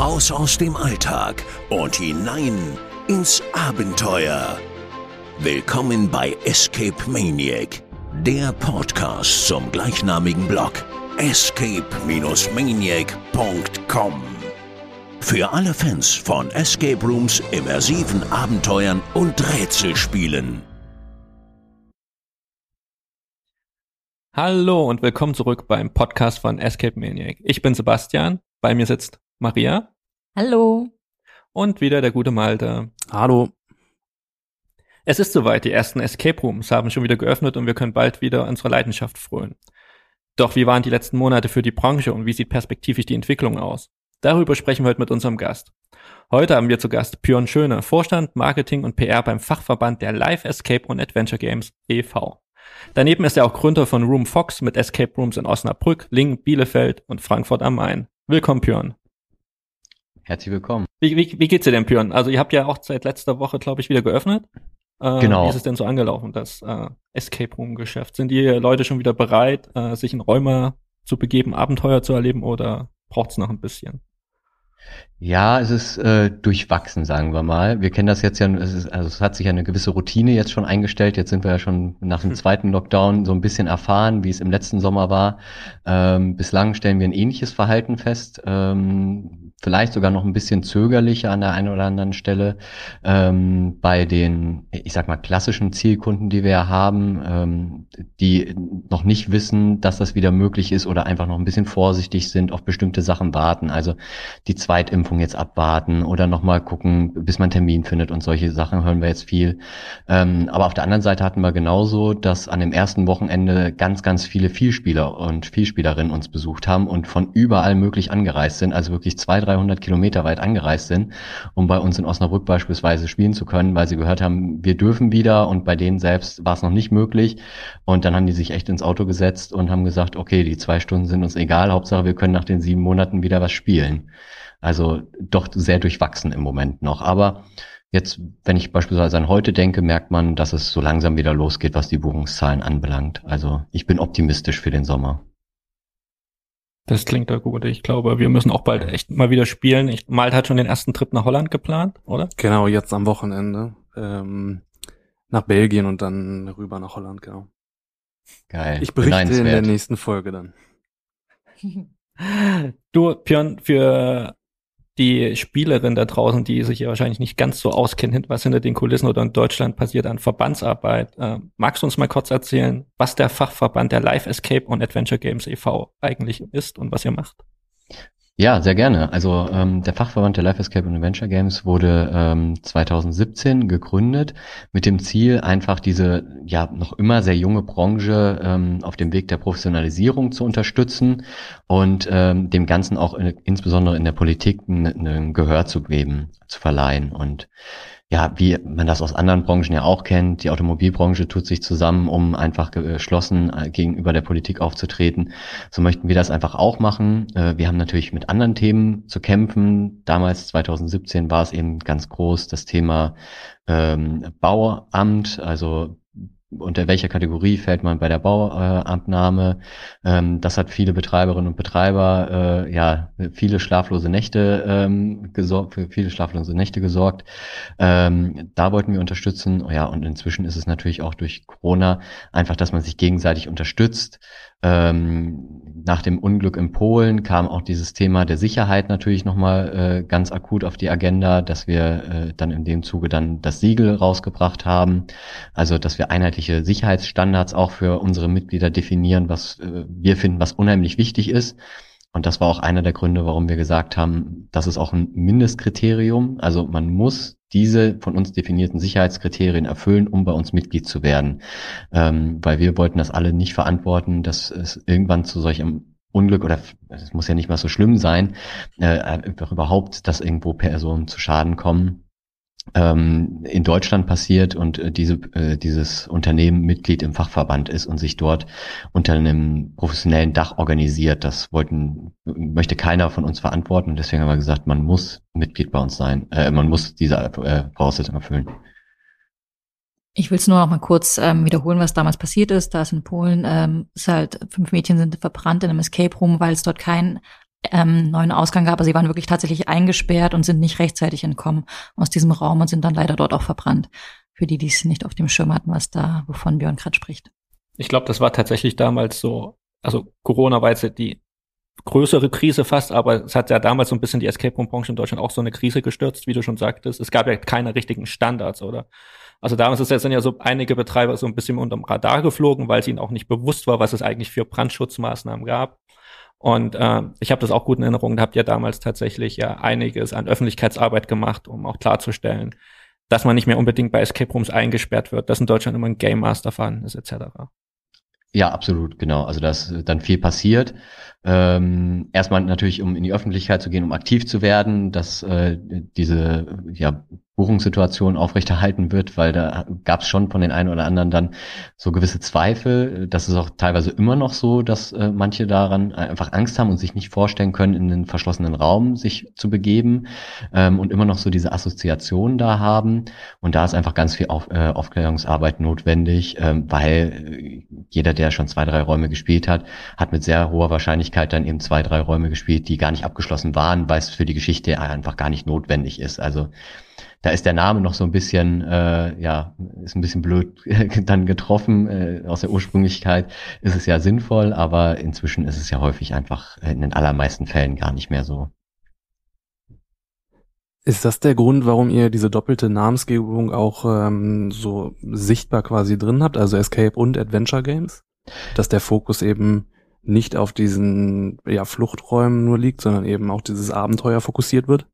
Raus aus dem Alltag und hinein ins Abenteuer. Willkommen bei Escape Maniac, der Podcast zum gleichnamigen Blog escape-maniac.com. Für alle Fans von Escape Rooms, immersiven Abenteuern und Rätselspielen. Hallo und willkommen zurück beim Podcast von Escape Maniac. Ich bin Sebastian, bei mir sitzt Maria. Hallo. Und wieder der gute Malte. Hallo. Es ist soweit, die ersten Escape Rooms haben schon wieder geöffnet und wir können bald wieder unserer Leidenschaft frönen. Doch wie waren die letzten Monate für die Branche und wie sieht perspektivisch die Entwicklung aus? Darüber sprechen wir heute mit unserem Gast. Heute haben wir zu Gast Björn Schöne, Vorstand, Marketing und PR beim Fachverband der Live Escape und Adventure Games e.V. Daneben ist er auch Gründer von Room Fox mit Escape Rooms in Osnabrück, Lingen, Bielefeld und Frankfurt am Main. Willkommen, Björn. Herzlich willkommen. Wie, wie, wie geht's dir denn, Björn? Also ihr habt ja auch seit letzter Woche, glaube ich, wieder geöffnet. Äh, genau. Wie ist es denn so angelaufen, das äh, Escape Room Geschäft? Sind die Leute schon wieder bereit, äh, sich in Räume zu begeben, Abenteuer zu erleben oder braucht's noch ein bisschen? Ja, es ist äh, durchwachsen, sagen wir mal. Wir kennen das jetzt ja, es ist, also es hat sich ja eine gewisse Routine jetzt schon eingestellt. Jetzt sind wir ja schon nach dem zweiten Lockdown so ein bisschen erfahren, wie es im letzten Sommer war. Ähm, bislang stellen wir ein ähnliches Verhalten fest. Ähm, vielleicht sogar noch ein bisschen zögerlicher an der einen oder anderen Stelle ähm, bei den, ich sag mal, klassischen Zielkunden, die wir haben, ähm, die noch nicht wissen, dass das wieder möglich ist oder einfach noch ein bisschen vorsichtig sind, auf bestimmte Sachen warten. Also die Zweitimpfung jetzt abwarten oder nochmal gucken, bis man Termin findet und solche Sachen hören wir jetzt viel. Ähm, aber auf der anderen Seite hatten wir genauso, dass an dem ersten Wochenende ganz, ganz viele Vielspieler und Vielspielerinnen uns besucht haben und von überall möglich angereist sind. Also wirklich zwei, drei 300 Kilometer weit angereist sind, um bei uns in Osnabrück beispielsweise spielen zu können, weil sie gehört haben, wir dürfen wieder und bei denen selbst war es noch nicht möglich. Und dann haben die sich echt ins Auto gesetzt und haben gesagt, okay, die zwei Stunden sind uns egal, Hauptsache wir können nach den sieben Monaten wieder was spielen. Also doch sehr durchwachsen im Moment noch. Aber Jetzt, wenn ich beispielsweise an heute denke, merkt man, dass es so langsam wieder losgeht, was die Buchungszahlen anbelangt. Also ich bin optimistisch für den Sommer. Das klingt da gut. Ich glaube, wir müssen auch bald echt mal wieder spielen. Ich, Malte hat schon den ersten Trip nach Holland geplant, oder? Genau, jetzt am Wochenende. Ähm, nach Belgien und dann rüber nach Holland, genau. Geil. Ich berichte in der nächsten Folge dann. Du, Björn, für die Spielerin da draußen, die sich ja wahrscheinlich nicht ganz so auskennen, was hinter den Kulissen oder in Deutschland passiert an Verbandsarbeit. Äh, magst du uns mal kurz erzählen, was der Fachverband der Live Escape und Adventure Games e.V. eigentlich ist und was ihr macht? Ja, sehr gerne. Also ähm, der Fachverband der Life Escape und Adventure Games wurde ähm, 2017 gegründet mit dem Ziel, einfach diese ja noch immer sehr junge Branche ähm, auf dem Weg der Professionalisierung zu unterstützen und ähm, dem Ganzen auch in, insbesondere in der Politik ein, ein Gehör zu geben, zu verleihen. Und ja, wie man das aus anderen Branchen ja auch kennt, die Automobilbranche tut sich zusammen, um einfach geschlossen äh, gegenüber der Politik aufzutreten. So möchten wir das einfach auch machen. Äh, wir haben natürlich mit anderen Themen zu kämpfen. Damals, 2017, war es eben ganz groß das Thema ähm, Bauamt, also unter welcher Kategorie fällt man bei der Bauabnahme. Ähm, das hat viele Betreiberinnen und Betreiber, äh, ja, viele schlaflose Nächte ähm, gesorgt, für viele schlaflose Nächte gesorgt. Ähm, da wollten wir unterstützen. Ja, und inzwischen ist es natürlich auch durch Corona einfach, dass man sich gegenseitig unterstützt. Ähm, nach dem Unglück in Polen kam auch dieses Thema der Sicherheit natürlich nochmal äh, ganz akut auf die Agenda, dass wir äh, dann in dem Zuge dann das Siegel rausgebracht haben. Also, dass wir einheitliche Sicherheitsstandards auch für unsere Mitglieder definieren, was äh, wir finden, was unheimlich wichtig ist. Und das war auch einer der Gründe, warum wir gesagt haben, das ist auch ein Mindestkriterium. Also man muss diese von uns definierten Sicherheitskriterien erfüllen, um bei uns Mitglied zu werden. Ähm, weil wir wollten das alle nicht verantworten, dass es irgendwann zu solchem Unglück oder es muss ja nicht mal so schlimm sein, äh, einfach überhaupt, dass irgendwo Personen zu Schaden kommen ähm, in Deutschland passiert und äh, diese, äh, dieses Unternehmen Mitglied im Fachverband ist und sich dort unter einem professionellen Dach organisiert. Das wollten, möchte keiner von uns verantworten deswegen haben wir gesagt, man muss Mitglied bei uns sein, äh, man muss diese äh, Voraussetzung erfüllen. Ich will es nur noch mal kurz ähm, wiederholen, was damals passiert ist. Da ist in Polen, ähm, ist halt fünf Mädchen sind verbrannt in einem Escape Room, weil es dort kein ähm, neuen Ausgang gab. Also sie waren wirklich tatsächlich eingesperrt und sind nicht rechtzeitig entkommen aus diesem Raum und sind dann leider dort auch verbrannt. Für die, die es nicht auf dem Schirm hatten, was da, wovon Björn gerade spricht. Ich glaube, das war tatsächlich damals so, also Corona war jetzt die größere Krise fast, aber es hat ja damals so ein bisschen die Escape Room Branche in Deutschland auch so eine Krise gestürzt, wie du schon sagtest. Es gab ja keine richtigen Standards, oder? Also damals ist jetzt sind ja so einige Betreiber so ein bisschen unterm Radar geflogen, weil es ihnen auch nicht bewusst war, was es eigentlich für Brandschutzmaßnahmen gab. Und äh, ich habe das auch gut in Erinnerung, da habt ihr damals tatsächlich ja einiges an Öffentlichkeitsarbeit gemacht, um auch klarzustellen, dass man nicht mehr unbedingt bei Escape Rooms eingesperrt wird, dass in Deutschland immer ein Game Master vorhanden ist, etc. Ja, absolut, genau. Also da ist dann viel passiert. Ähm, erstmal natürlich, um in die Öffentlichkeit zu gehen, um aktiv zu werden, dass äh, diese ja, Buchungssituation aufrechterhalten wird, weil da gab es schon von den einen oder anderen dann so gewisse Zweifel. Das ist auch teilweise immer noch so, dass äh, manche daran einfach Angst haben und sich nicht vorstellen können, in einen verschlossenen Raum sich zu begeben ähm, und immer noch so diese Assoziation da haben. Und da ist einfach ganz viel Auf, äh, Aufklärungsarbeit notwendig, ähm, weil jeder, der schon zwei, drei Räume gespielt hat, hat mit sehr hoher Wahrscheinlichkeit dann eben zwei, drei Räume gespielt, die gar nicht abgeschlossen waren, weil es für die Geschichte einfach gar nicht notwendig ist. Also da ist der Name noch so ein bisschen, äh, ja, ist ein bisschen blöd dann getroffen. Äh, aus der Ursprünglichkeit ist es ja sinnvoll, aber inzwischen ist es ja häufig einfach in den allermeisten Fällen gar nicht mehr so. Ist das der Grund, warum ihr diese doppelte Namensgebung auch ähm, so sichtbar quasi drin habt, also Escape und Adventure Games? Dass der Fokus eben nicht auf diesen ja, Fluchträumen nur liegt, sondern eben auch dieses Abenteuer fokussiert wird?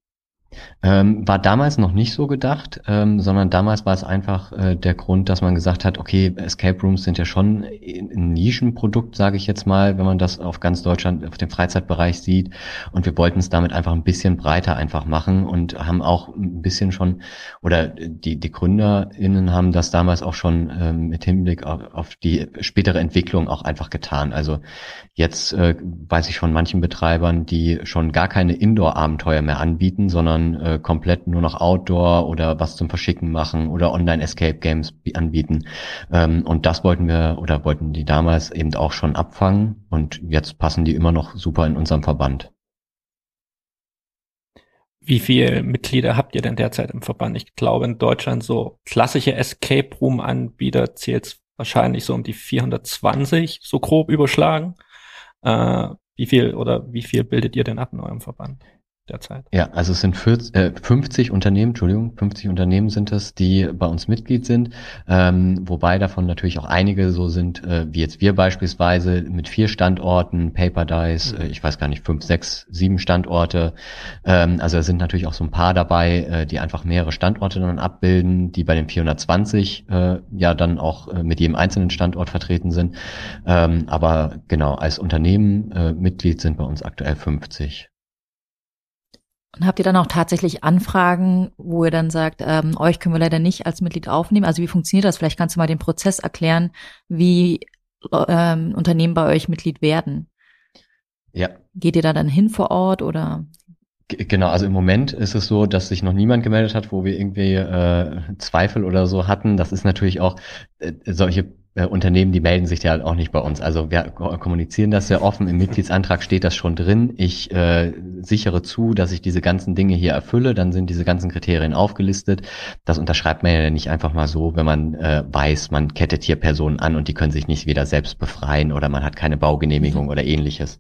Ähm, war damals noch nicht so gedacht, ähm, sondern damals war es einfach äh, der Grund, dass man gesagt hat, okay, Escape Rooms sind ja schon ein Nischenprodukt, sage ich jetzt mal, wenn man das auf ganz Deutschland, auf dem Freizeitbereich sieht. Und wir wollten es damit einfach ein bisschen breiter einfach machen und haben auch ein bisschen schon, oder die, die GründerInnen haben das damals auch schon ähm, mit Hinblick auf, auf die spätere Entwicklung auch einfach getan. Also jetzt äh, weiß ich von manchen Betreibern, die schon gar keine Indoor-Abenteuer mehr anbieten, sondern äh, komplett nur noch Outdoor oder was zum Verschicken machen oder Online-Escape-Games anbieten. Ähm, und das wollten wir oder wollten die damals eben auch schon abfangen und jetzt passen die immer noch super in unserem Verband. Wie viele Mitglieder habt ihr denn derzeit im Verband? Ich glaube in Deutschland so klassische Escape Room Anbieter zählt wahrscheinlich so um die 420, so grob überschlagen. Äh, wie viel oder wie viel bildet ihr denn ab in eurem Verband? Derzeit. Ja, also es sind 40, äh, 50 Unternehmen, Entschuldigung, 50 Unternehmen sind es, die bei uns Mitglied sind, ähm, wobei davon natürlich auch einige so sind, äh, wie jetzt wir beispielsweise mit vier Standorten, Paper Dice, mhm. äh, ich weiß gar nicht, fünf, sechs, sieben Standorte. Ähm, also es sind natürlich auch so ein paar dabei, äh, die einfach mehrere Standorte dann abbilden, die bei den 420 äh, ja dann auch äh, mit jedem einzelnen Standort vertreten sind. Ähm, aber genau, als Unternehmen äh, Mitglied sind bei uns aktuell 50. Und habt ihr dann auch tatsächlich Anfragen, wo ihr dann sagt, ähm, euch können wir leider nicht als Mitglied aufnehmen? Also wie funktioniert das? Vielleicht kannst du mal den Prozess erklären, wie ähm, Unternehmen bei euch Mitglied werden. Ja. Geht ihr da dann hin vor Ort oder? Genau, also im Moment ist es so, dass sich noch niemand gemeldet hat, wo wir irgendwie äh, Zweifel oder so hatten. Das ist natürlich auch äh, solche äh, Unternehmen, die melden sich ja halt auch nicht bei uns. Also wir kommunizieren das sehr offen. Im Mitgliedsantrag steht das schon drin. Ich äh, sichere zu, dass ich diese ganzen Dinge hier erfülle. Dann sind diese ganzen Kriterien aufgelistet. Das unterschreibt man ja nicht einfach mal so, wenn man äh, weiß, man kettet hier Personen an und die können sich nicht wieder selbst befreien oder man hat keine Baugenehmigung mhm. oder ähnliches.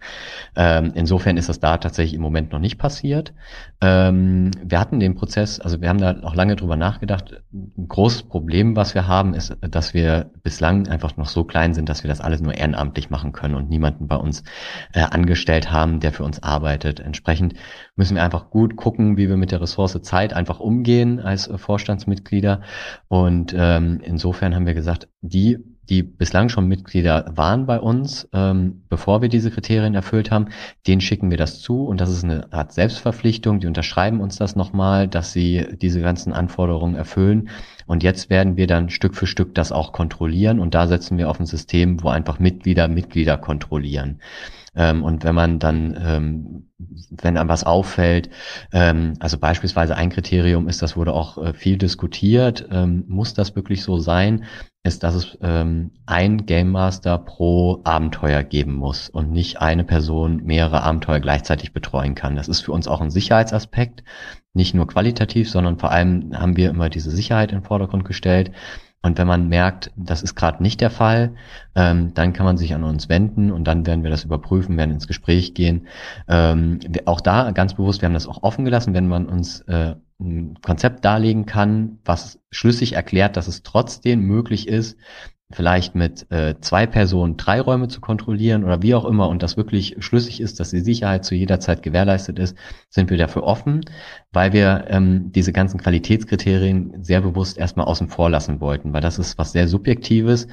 Ähm, insofern ist das da tatsächlich im Moment noch nicht passiert. Ähm, wir hatten den Prozess, also wir haben da auch lange drüber nachgedacht. Ein großes Problem, was wir haben, ist, dass wir bislang einfach noch so klein sind, dass wir das alles nur ehrenamtlich machen können und niemanden bei uns äh, angestellt haben, der für uns arbeitet. Entsprechend müssen wir einfach gut gucken, wie wir mit der Ressource Zeit einfach umgehen als Vorstandsmitglieder. Und ähm, insofern haben wir gesagt, die die bislang schon Mitglieder waren bei uns, ähm, bevor wir diese Kriterien erfüllt haben, denen schicken wir das zu und das ist eine Art Selbstverpflichtung. Die unterschreiben uns das nochmal, dass sie diese ganzen Anforderungen erfüllen. Und jetzt werden wir dann Stück für Stück das auch kontrollieren und da setzen wir auf ein System, wo einfach Mitglieder Mitglieder kontrollieren. Ähm, und wenn man dann, ähm, wenn einem was auffällt, ähm, also beispielsweise ein Kriterium ist, das wurde auch äh, viel diskutiert, ähm, muss das wirklich so sein, ist, dass es ähm, ein Game Master pro Abenteuer geben muss und nicht eine Person mehrere Abenteuer gleichzeitig betreuen kann. Das ist für uns auch ein Sicherheitsaspekt, nicht nur qualitativ, sondern vor allem haben wir immer diese Sicherheit in den Vordergrund gestellt. Und wenn man merkt, das ist gerade nicht der Fall, ähm, dann kann man sich an uns wenden und dann werden wir das überprüfen, werden ins Gespräch gehen. Ähm, auch da ganz bewusst, wir haben das auch offen gelassen, wenn man uns äh, ein Konzept darlegen kann, was schlüssig erklärt, dass es trotzdem möglich ist, vielleicht mit äh, zwei Personen drei Räume zu kontrollieren oder wie auch immer und das wirklich schlüssig ist, dass die Sicherheit zu jeder Zeit gewährleistet ist, sind wir dafür offen, weil wir ähm, diese ganzen Qualitätskriterien sehr bewusst erstmal außen vor lassen wollten, weil das ist was sehr Subjektives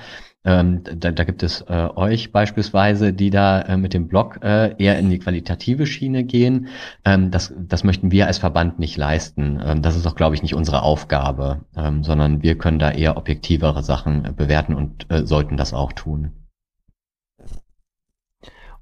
ähm, da, da gibt es äh, euch beispielsweise, die da äh, mit dem Blog äh, eher in die qualitative Schiene gehen. Ähm, das, das möchten wir als Verband nicht leisten. Ähm, das ist auch, glaube ich, nicht unsere Aufgabe, ähm, sondern wir können da eher objektivere Sachen äh, bewerten und äh, sollten das auch tun.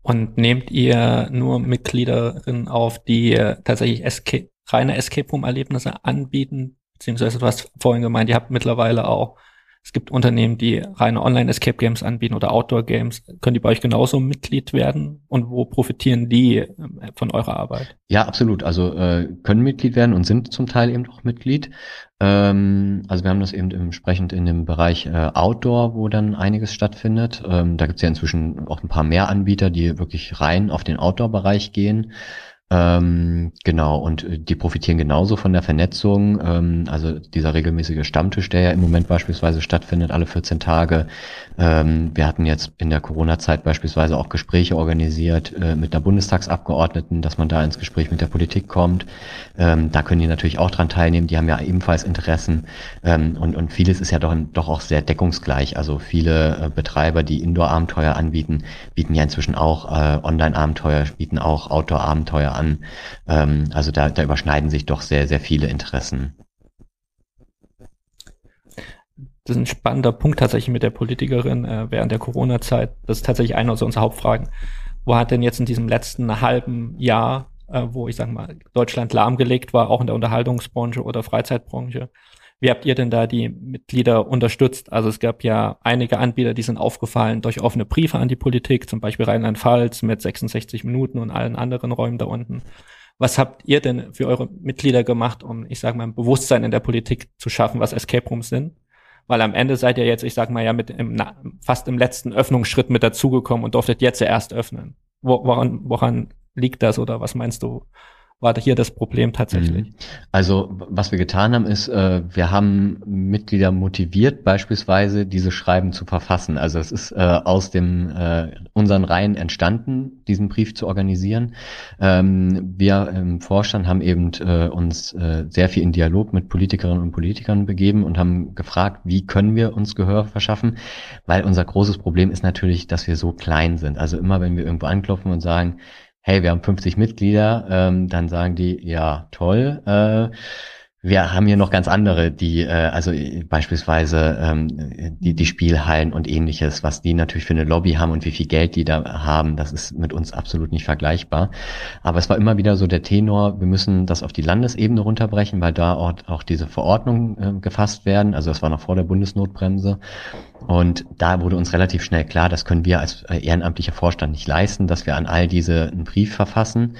Und nehmt ihr nur Mitgliederinnen auf, die äh, tatsächlich Escape, reine Escape Room Erlebnisse anbieten? Beziehungsweise du hast vorhin gemeint, ihr habt mittlerweile auch es gibt Unternehmen, die reine Online-Escape Games anbieten oder Outdoor-Games. Können die bei euch genauso Mitglied werden? Und wo profitieren die ähm, von eurer Arbeit? Ja, absolut. Also äh, können Mitglied werden und sind zum Teil eben auch Mitglied. Ähm, also wir haben das eben entsprechend in dem Bereich äh, Outdoor, wo dann einiges stattfindet. Ähm, da gibt es ja inzwischen auch ein paar mehr Anbieter, die wirklich rein auf den Outdoor-Bereich gehen. Ähm, genau, und äh, die profitieren genauso von der Vernetzung. Ähm, also dieser regelmäßige Stammtisch, der ja im Moment beispielsweise stattfindet, alle 14 Tage. Ähm, wir hatten jetzt in der Corona-Zeit beispielsweise auch Gespräche organisiert äh, mit einer Bundestagsabgeordneten, dass man da ins Gespräch mit der Politik kommt. Ähm, da können die natürlich auch dran teilnehmen, die haben ja ebenfalls Interessen. Ähm, und, und vieles ist ja doch, doch auch sehr deckungsgleich. Also viele äh, Betreiber, die Indoor-Abenteuer anbieten, bieten ja inzwischen auch äh, Online-Abenteuer, bieten auch Outdoor-Abenteuer an. Ähm, also da, da überschneiden sich doch sehr, sehr viele Interessen. Das ist ein spannender Punkt tatsächlich mit der Politikerin äh, während der Corona-Zeit. Das ist tatsächlich eine unserer Hauptfragen. Wo hat denn jetzt in diesem letzten halben Jahr, äh, wo ich sage mal, Deutschland lahmgelegt war, auch in der Unterhaltungsbranche oder Freizeitbranche, wie habt ihr denn da die Mitglieder unterstützt? Also es gab ja einige Anbieter, die sind aufgefallen durch offene Briefe an die Politik, zum Beispiel Rheinland-Pfalz mit 66 Minuten und allen anderen Räumen da unten. Was habt ihr denn für eure Mitglieder gemacht, um, ich sage mal, ein Bewusstsein in der Politik zu schaffen, was Escape Rooms sind? Weil am Ende seid ihr jetzt, ich sag mal, ja mit im, fast im letzten Öffnungsschritt mit dazugekommen und durftet jetzt erst öffnen. Wo, woran, woran liegt das oder was meinst du? War hier das Problem tatsächlich. Mhm. Also was wir getan haben, ist, äh, wir haben Mitglieder motiviert, beispielsweise diese Schreiben zu verfassen. Also es ist äh, aus dem äh, unseren Reihen entstanden, diesen Brief zu organisieren. Ähm, wir im Vorstand haben eben äh, uns äh, sehr viel in Dialog mit Politikerinnen und Politikern begeben und haben gefragt, wie können wir uns Gehör verschaffen, weil unser großes Problem ist natürlich, dass wir so klein sind. Also immer, wenn wir irgendwo anklopfen und sagen, hey, wir haben 50 Mitglieder, ähm, dann sagen die, ja, toll, äh, wir haben hier noch ganz andere, die, äh, also äh, beispielsweise ähm, die, die Spielhallen und ähnliches, was die natürlich für eine Lobby haben und wie viel Geld die da haben, das ist mit uns absolut nicht vergleichbar. Aber es war immer wieder so der Tenor, wir müssen das auf die Landesebene runterbrechen, weil da auch, auch diese Verordnungen äh, gefasst werden. Also das war noch vor der Bundesnotbremse. Und da wurde uns relativ schnell klar, das können wir als äh, ehrenamtlicher Vorstand nicht leisten, dass wir an all diese einen Brief verfassen.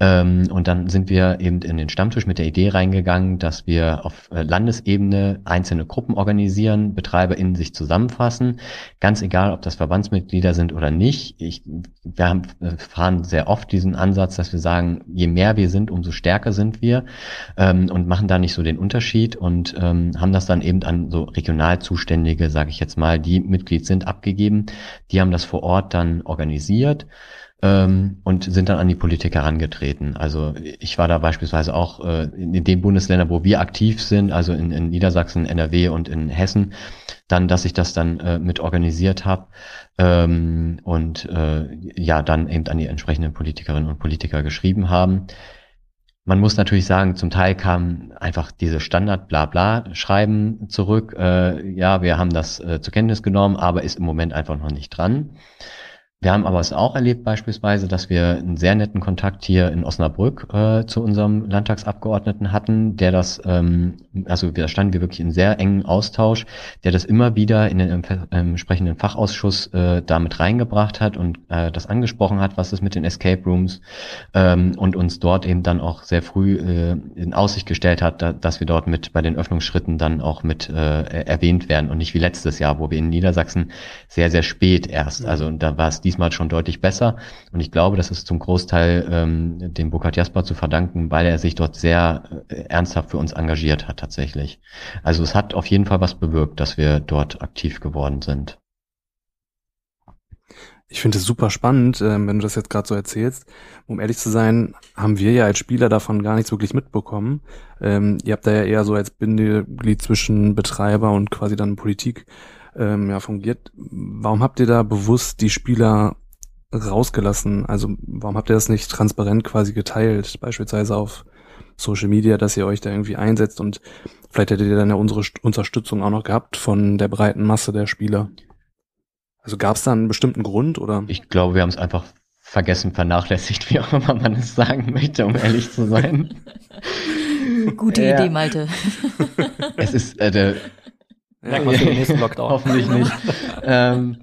Ähm, und dann sind wir eben in den Stammtisch mit der Idee reingegangen, dass wir auf äh, Landesebene einzelne Gruppen organisieren, BetreiberInnen sich zusammenfassen. Ganz egal, ob das Verbandsmitglieder sind oder nicht. Ich, wir haben, äh, fahren sehr oft diesen Ansatz, dass wir sagen, je mehr wir sind, umso stärker sind wir ähm, und machen da nicht so den Unterschied und ähm, haben das dann eben an so regional Zuständige, sage ich jetzt mal, mal, die Mitglied sind, abgegeben. Die haben das vor Ort dann organisiert ähm, und sind dann an die Politik herangetreten. Also ich war da beispielsweise auch äh, in den Bundesländern, wo wir aktiv sind, also in, in Niedersachsen, NRW und in Hessen, dann, dass ich das dann äh, mit organisiert habe ähm, und äh, ja dann eben an die entsprechenden Politikerinnen und Politiker geschrieben haben. Man muss natürlich sagen, zum Teil kam einfach diese Standard-Blabla-Schreiben zurück. Äh, ja, wir haben das äh, zur Kenntnis genommen, aber ist im Moment einfach noch nicht dran. Wir haben aber es auch erlebt beispielsweise, dass wir einen sehr netten Kontakt hier in Osnabrück äh, zu unserem Landtagsabgeordneten hatten, der das, ähm, also da standen wir wirklich in sehr engen Austausch, der das immer wieder in den entsprechenden Fachausschuss äh, damit reingebracht hat und äh, das angesprochen hat, was ist mit den Escape Rooms ähm, und uns dort eben dann auch sehr früh äh, in Aussicht gestellt hat, da, dass wir dort mit bei den Öffnungsschritten dann auch mit äh, erwähnt werden und nicht wie letztes Jahr, wo wir in Niedersachsen sehr, sehr spät erst, also da war es dies diesmal schon deutlich besser. Und ich glaube, das ist zum Großteil ähm, dem Burkhard Jasper zu verdanken, weil er sich dort sehr äh, ernsthaft für uns engagiert hat tatsächlich. Also es hat auf jeden Fall was bewirkt, dass wir dort aktiv geworden sind. Ich finde es super spannend, äh, wenn du das jetzt gerade so erzählst. Um ehrlich zu sein, haben wir ja als Spieler davon gar nichts wirklich mitbekommen. Ähm, ihr habt da ja eher so als Bindeglied zwischen Betreiber und quasi dann Politik ähm, ja, fungiert. Warum habt ihr da bewusst die Spieler rausgelassen? Also warum habt ihr das nicht transparent quasi geteilt, beispielsweise auf Social Media, dass ihr euch da irgendwie einsetzt und vielleicht hättet ihr dann ja unsere Unterstützung auch noch gehabt von der breiten Masse der Spieler. Also gab es da einen bestimmten Grund oder? Ich glaube, wir haben es einfach vergessen, vernachlässigt, wie auch immer man es sagen möchte, um ehrlich zu sein. Gute ja. Idee, Malte. es ist äh, der, Merkt man den nächsten Lockdown. Hoffentlich nicht. ähm,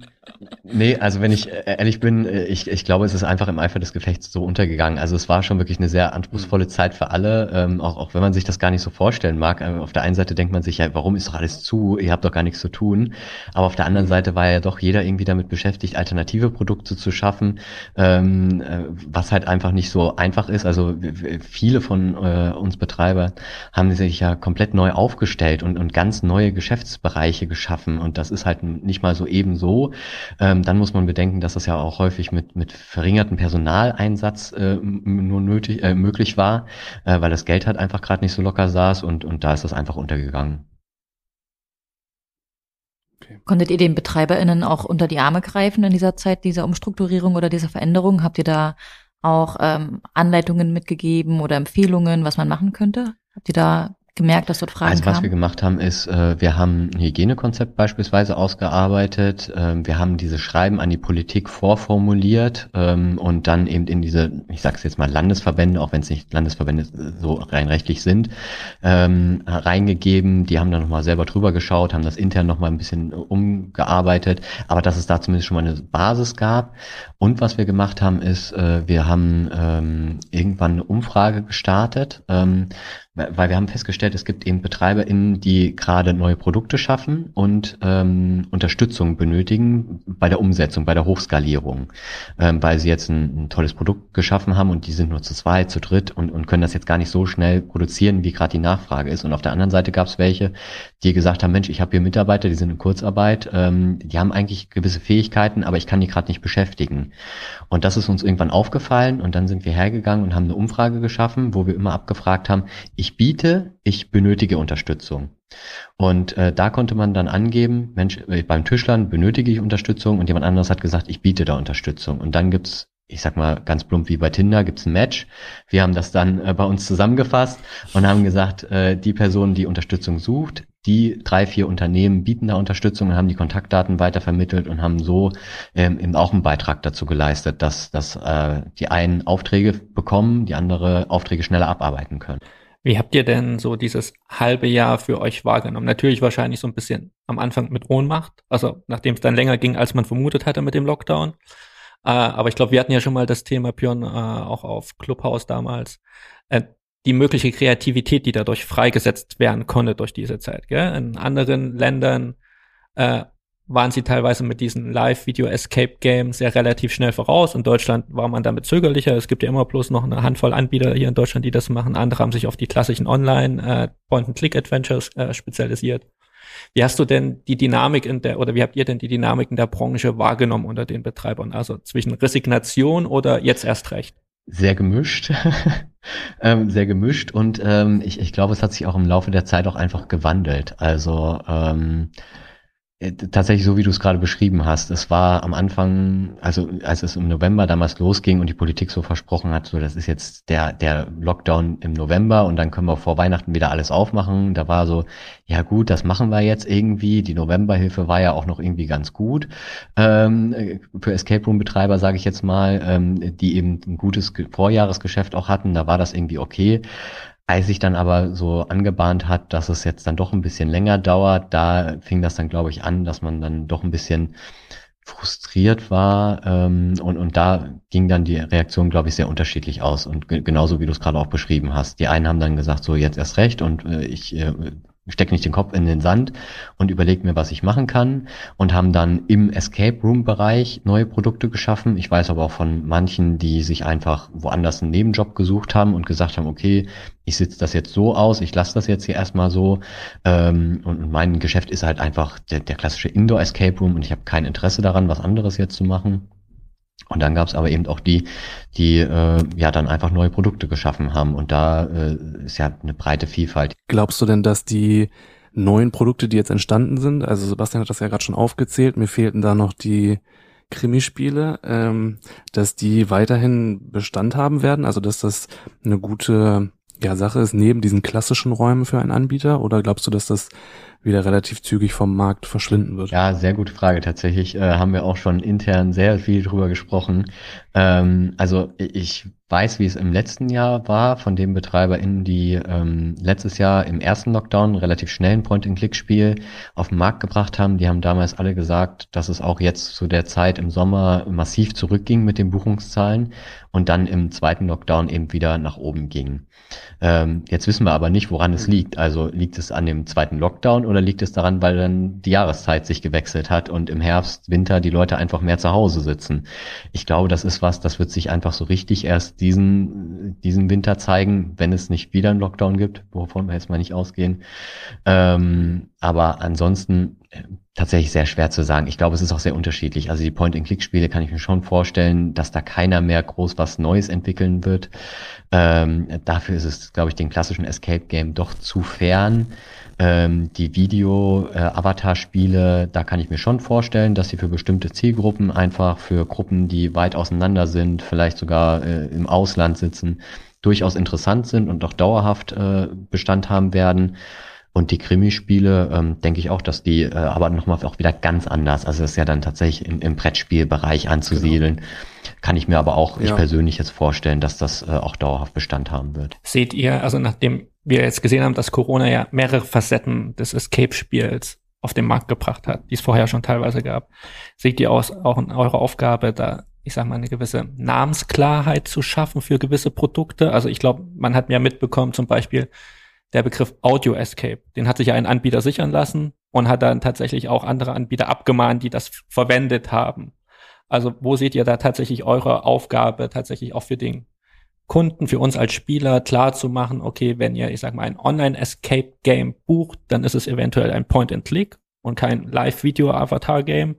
Nee, also wenn ich äh, ehrlich bin, äh, ich, ich glaube, es ist einfach im Eifer des Gefechts so untergegangen. Also es war schon wirklich eine sehr anspruchsvolle Zeit für alle, ähm, auch, auch wenn man sich das gar nicht so vorstellen mag. Äh, auf der einen Seite denkt man sich, ja, warum ist doch alles zu? Ihr habt doch gar nichts zu tun. Aber auf der anderen Seite war ja doch jeder irgendwie damit beschäftigt, alternative Produkte zu schaffen, ähm, was halt einfach nicht so einfach ist. Also viele von äh, uns Betreiber haben sich ja komplett neu aufgestellt und, und ganz neue Geschäftsbereiche geschaffen. Und das ist halt nicht mal so eben so. Ähm, dann muss man bedenken, dass das ja auch häufig mit, mit verringertem Personaleinsatz äh, nur nötig, äh, möglich war, äh, weil das Geld halt einfach gerade nicht so locker saß und, und da ist das einfach untergegangen. Okay. Konntet ihr den BetreiberInnen auch unter die Arme greifen in dieser Zeit dieser Umstrukturierung oder dieser Veränderung? Habt ihr da auch ähm, Anleitungen mitgegeben oder Empfehlungen, was man machen könnte? Habt ihr da gemerkt, dass dort Fragen Also was kamen? wir gemacht haben, ist, äh, wir haben ein Hygienekonzept beispielsweise ausgearbeitet. Ähm, wir haben diese Schreiben an die Politik vorformuliert ähm, und dann eben in diese, ich sage es jetzt mal Landesverbände, auch wenn es nicht Landesverbände so rein rechtlich sind, ähm, reingegeben. Die haben dann nochmal selber drüber geschaut, haben das intern nochmal ein bisschen umgearbeitet, aber dass es da zumindest schon mal eine Basis gab. Und was wir gemacht haben, ist, äh, wir haben irgendwann eine Umfrage gestartet, weil wir haben festgestellt, es gibt eben BetreiberInnen, die gerade neue Produkte schaffen und ähm, Unterstützung benötigen bei der Umsetzung, bei der Hochskalierung, ähm, weil sie jetzt ein, ein, tolles Produkt geschaffen haben und die sind nur zu zweit, zu dritt und, und können das jetzt gar nicht so schnell produzieren, wie gerade die Nachfrage ist. Und auf der anderen Seite gab es welche, die gesagt haben, Mensch, ich habe hier Mitarbeiter, die sind in Kurzarbeit, ähm, die haben eigentlich gewisse Fähigkeiten, aber ich kann die gerade nicht beschäftigen. Und das ist uns irgendwann aufgefallen und dann sind wir hergegangen und haben eine Umfrage geschaffen, wo wir immer abgefragt haben, ich biete, ich benötige Unterstützung. Und äh, da konnte man dann angeben, Mensch, äh, beim Tischlern benötige ich Unterstützung und jemand anderes hat gesagt, ich biete da Unterstützung. Und dann gibt's ich sag mal ganz plump wie bei Tinder, gibt's ein Match. Wir haben das dann äh, bei uns zusammengefasst und haben gesagt, äh, die Person, die Unterstützung sucht, die drei, vier Unternehmen bieten da Unterstützung und haben die Kontaktdaten weitervermittelt und haben so ähm, eben auch einen Beitrag dazu geleistet, dass, dass äh, die einen Aufträge bekommen, die andere Aufträge schneller abarbeiten können. Wie habt ihr denn so dieses halbe Jahr für euch wahrgenommen? Natürlich wahrscheinlich so ein bisschen am Anfang mit Ohnmacht, also nachdem es dann länger ging, als man vermutet hatte mit dem Lockdown. Äh, aber ich glaube, wir hatten ja schon mal das Thema Björn äh, auch auf Clubhouse damals. Äh, die mögliche Kreativität, die dadurch freigesetzt werden konnte durch diese Zeit. Gell? In anderen Ländern äh, waren sie teilweise mit diesen Live-Video-Escape-Games ja relativ schnell voraus. In Deutschland war man damit zögerlicher. Es gibt ja immer bloß noch eine Handvoll Anbieter hier in Deutschland, die das machen. Andere haben sich auf die klassischen Online-Point-and-Click-Adventures äh, äh, spezialisiert. Wie hast du denn die Dynamik in der, oder wie habt ihr denn die Dynamik in der Branche wahrgenommen unter den Betreibern? Also zwischen Resignation oder jetzt erst recht? Sehr gemischt. ähm, sehr gemischt und ähm, ich, ich glaube, es hat sich auch im Laufe der Zeit auch einfach gewandelt. Also ähm, Äh, tatsächlich so, wie du es gerade beschrieben hast. Es war am Anfang, also als es im November damals losging und die Politik so versprochen hat, so das ist jetzt der, der Lockdown im November und dann können wir vor Weihnachten wieder alles aufmachen. Da war so, ja gut, das machen wir jetzt irgendwie. Die Novemberhilfe war ja auch noch irgendwie ganz gut ähm, für Escape Room Betreiber, sage ich jetzt mal, ähm, die eben ein gutes Vorjahresgeschäft auch hatten. Da war das irgendwie okay. Als sich dann aber so angebahnt hat, dass es jetzt dann doch ein bisschen länger dauert, da fing das dann, glaube ich, an, dass man dann doch ein bisschen frustriert war ähm, und, und da ging dann die Reaktion, glaube ich, sehr unterschiedlich aus und genauso wie du es gerade auch beschrieben hast. Die einen haben dann gesagt, so jetzt erst recht und äh, ich äh, stecke nicht den Kopf in den Sand und überlege mir, was ich machen kann und haben dann im Escape Room Bereich neue Produkte geschaffen. Ich weiß aber auch von manchen, die sich einfach woanders einen Nebenjob gesucht haben und gesagt haben, okay, ich sitze das jetzt so aus, ich lasse das jetzt hier erstmal so ähm, und mein Geschäft ist halt einfach der, der klassische Indoor Escape Room und ich habe kein Interesse daran, was anderes jetzt zu machen. Und dann gab es aber eben auch die, die äh, ja dann einfach neue Produkte geschaffen haben. Und da äh, ist ja eine breite Vielfalt. Glaubst du denn, dass die neuen Produkte, die jetzt entstanden sind, also Sebastian hat das ja gerade schon aufgezählt, mir fehlten da noch die Krimispiele, ähm, dass die weiterhin Bestand haben werden, also dass das eine gute ja, Sache ist neben diesen klassischen Räumen für einen Anbieter? Oder glaubst du, dass das wieder relativ zügig vom Markt verschwinden wird? Ja, sehr gute Frage. Tatsächlich äh, haben wir auch schon intern sehr viel drüber gesprochen. Ähm, also ich weiß, wie es im letzten Jahr war, von den BetreiberInnen, die ähm, letztes Jahr im ersten Lockdown relativ schnell Point-and-Click-Spiel auf den Markt gebracht haben. Die haben damals alle gesagt, dass es auch jetzt zu der Zeit im Sommer massiv zurückging mit den Buchungszahlen und dann im zweiten Lockdown eben wieder nach oben ging. Ähm, jetzt wissen wir aber nicht, woran es liegt. Also liegt es an dem zweiten Lockdown oder liegt es daran, weil dann die Jahreszeit sich gewechselt hat und im Herbst, Winter die Leute einfach mehr zu Hause sitzen? Ich glaube, das ist was, das wird sich einfach so richtig erst diesen, diesen Winter zeigen, wenn es nicht wieder einen Lockdown gibt, wovon wir jetzt mal nicht ausgehen. Ähm, aber ansonsten äh, tatsächlich sehr schwer zu sagen. Ich glaube, es ist auch sehr unterschiedlich. Also die Point-and-Click-Spiele kann ich mir schon vorstellen, dass da keiner mehr groß was Neues entwickeln wird. Ähm, dafür ist es, glaube ich, den klassischen Escape-Game doch zu fern. Ähm, die Video-Avatar-Spiele, da kann ich mir schon vorstellen, dass sie für bestimmte Zielgruppen, einfach für Gruppen, die weit auseinander sind, vielleicht sogar äh, im Ausland sitzen, durchaus interessant sind und auch dauerhaft äh, Bestand haben werden. Und die Krimispiele, ähm, denke ich auch, dass die äh, aber nochmal auch wieder ganz anders. Also das ist ja dann tatsächlich im, im Brettspielbereich anzusiedeln. Genau. Kann ich mir aber auch, ja. ich persönlich jetzt vorstellen, dass das äh, auch dauerhaft Bestand haben wird. Seht ihr, also nachdem wir jetzt gesehen haben, dass Corona ja mehrere Facetten des Escape-Spiels auf den Markt gebracht hat, die es vorher schon teilweise gab, seht ihr aus, auch in eurer Aufgabe, da ich sag mal, eine gewisse Namensklarheit zu schaffen für gewisse Produkte. Also ich glaube, man hat mir mitbekommen, zum Beispiel der Begriff Audio Escape. Den hat sich ja ein Anbieter sichern lassen und hat dann tatsächlich auch andere Anbieter abgemahnt, die das verwendet haben. Also wo seht ihr da tatsächlich eure Aufgabe, tatsächlich auch für den Kunden, für uns als Spieler klar zu machen, okay, wenn ihr, ich sag mal, ein Online-Escape-Game bucht, dann ist es eventuell ein Point-and-Click und kein Live-Video-Avatar-Game.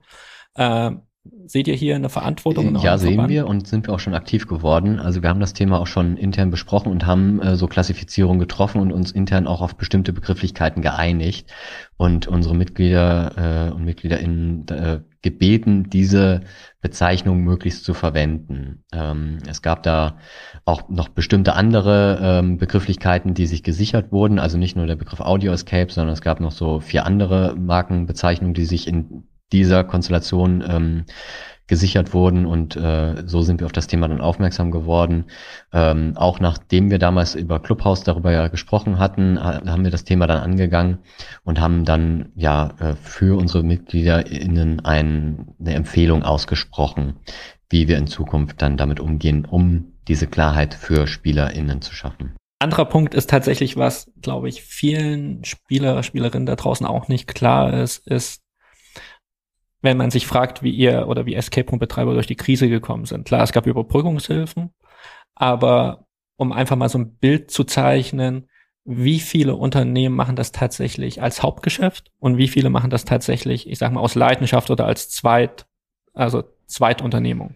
Ähm, Seht ihr hier eine Verantwortung? ja, sehen Verband? wir und sind wir auch schon aktiv geworden. Also wir haben das Thema auch schon intern besprochen und haben äh, so Klassifizierungen getroffen und uns intern auch auf bestimmte Begrifflichkeiten geeinigt und unsere Mitglieder äh, und MitgliederInnen äh, gebeten, diese Bezeichnung möglichst zu verwenden. Ähm, es gab da auch noch bestimmte andere ähm, Begrifflichkeiten, die sich gesichert wurden. Also nicht nur der Begriff Audio Escape, sondern es gab noch so vier andere Markenbezeichnungen, die sich in dieser Konstellation ähm, gesichert wurden und äh, so sind wir auf das Thema dann aufmerksam geworden. Ähm, auch nachdem wir damals über Clubhouse darüber ja gesprochen hatten, haben wir das Thema dann angegangen und haben dann ja äh, für unsere MitgliederInnen ein, eine Empfehlung ausgesprochen, wie wir in Zukunft dann damit umgehen, um diese Klarheit für SpielerInnen zu schaffen. Anderer Punkt ist tatsächlich, was, glaube ich, vielen Spieler, Spielerinnen da draußen auch nicht klar ist, ist, wenn man sich fragt, wie ihr oder wie Escape Room Betreiber durch die Krise gekommen sind. Klar, es gab Überbrückungshilfen, aber um einfach mal so ein Bild zu zeichnen, wie viele Unternehmen machen das tatsächlich als Hauptgeschäft und wie viele machen das tatsächlich, ich sag mal, aus Leidenschaft oder als Zweit, also Zweitunternehmung.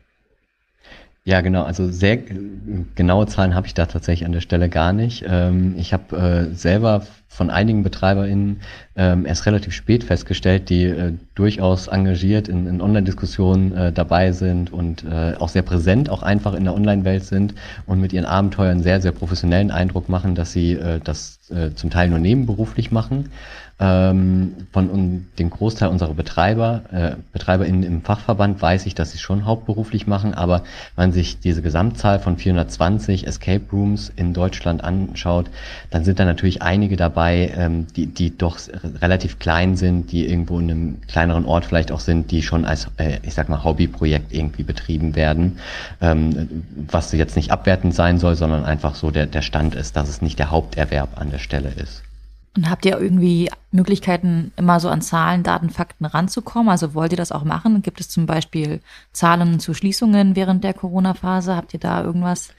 Ja, genau. Also sehr genaue Zahlen habe ich da tatsächlich an der Stelle gar nicht. Ähm, ich habe äh, selber von einigen BetreiberInnen ähm, erst relativ spät festgestellt, die äh, durchaus engagiert in, in Online-Diskussionen äh, dabei sind und äh, auch sehr präsent auch einfach in der Online-Welt sind und mit ihren Abenteuern sehr, sehr professionellen Eindruck machen, dass sie äh, das äh, zum Teil nur nebenberuflich machen. Ähm, von um, dem Großteil unserer Betreiber, äh, BetreiberInnen im Fachverband weiß ich, dass sie schon hauptberuflich machen, aber wenn man sich diese Gesamtzahl von 420 Escape Rooms in Deutschland anschaut, dann sind da natürlich einige dabei, ähm, die, die doch relativ klein sind, die irgendwo in einem kleineren Ort vielleicht auch sind, die schon als, äh, ich sag mal, Hobbyprojekt irgendwie betrieben werden, ähm, was jetzt nicht abwertend sein soll, sondern einfach so der, der Stand ist, dass es nicht der Haupterwerb an der Stelle ist. Und habt ihr irgendwie Möglichkeiten, immer so an Zahlen, Daten, Fakten ranzukommen? Also wollt ihr das auch machen? Gibt es zum Beispiel Zahlen zu Schließungen während der Corona-Phase? Habt ihr da irgendwas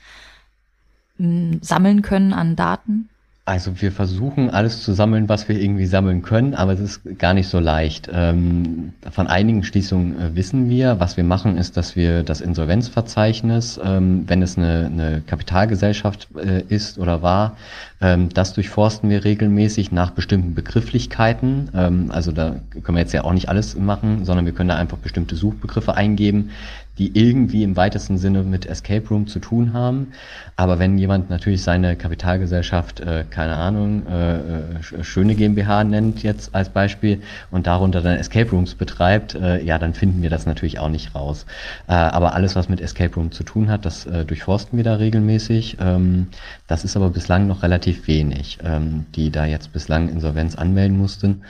hm, sammeln können an Daten? Also wir versuchen alles zu sammeln, was wir irgendwie sammeln können, aber es ist gar nicht so leicht. Ähm, von einigen Schließungen äh, wissen wir. Was wir machen, ist, dass wir das Insolvenzverzeichnis, ähm, wenn es eine, eine Kapitalgesellschaft äh, ist oder war, ähm, das durchforsten wir regelmäßig nach bestimmten Begrifflichkeiten. Also da können wir jetzt ja auch nicht alles machen, sondern wir können da einfach bestimmte Suchbegriffe eingeben, die irgendwie im weitesten Sinne mit Escape Room zu tun haben. Aber wenn jemand natürlich seine Kapitalgesellschaft, äh, keine Ahnung, äh, äh, schöne GmbH nennt jetzt als Beispiel und darunter dann Escape Rooms betreibt, äh, ja, dann finden wir das natürlich auch nicht raus. Äh, aber alles, was mit Escape Room zu tun hat, das äh, durchforsten wir da regelmäßig. Ähm, das ist aber bislang noch relativ wenig, ähm, die da jetzt bislang Insolvenz anmelden mussten.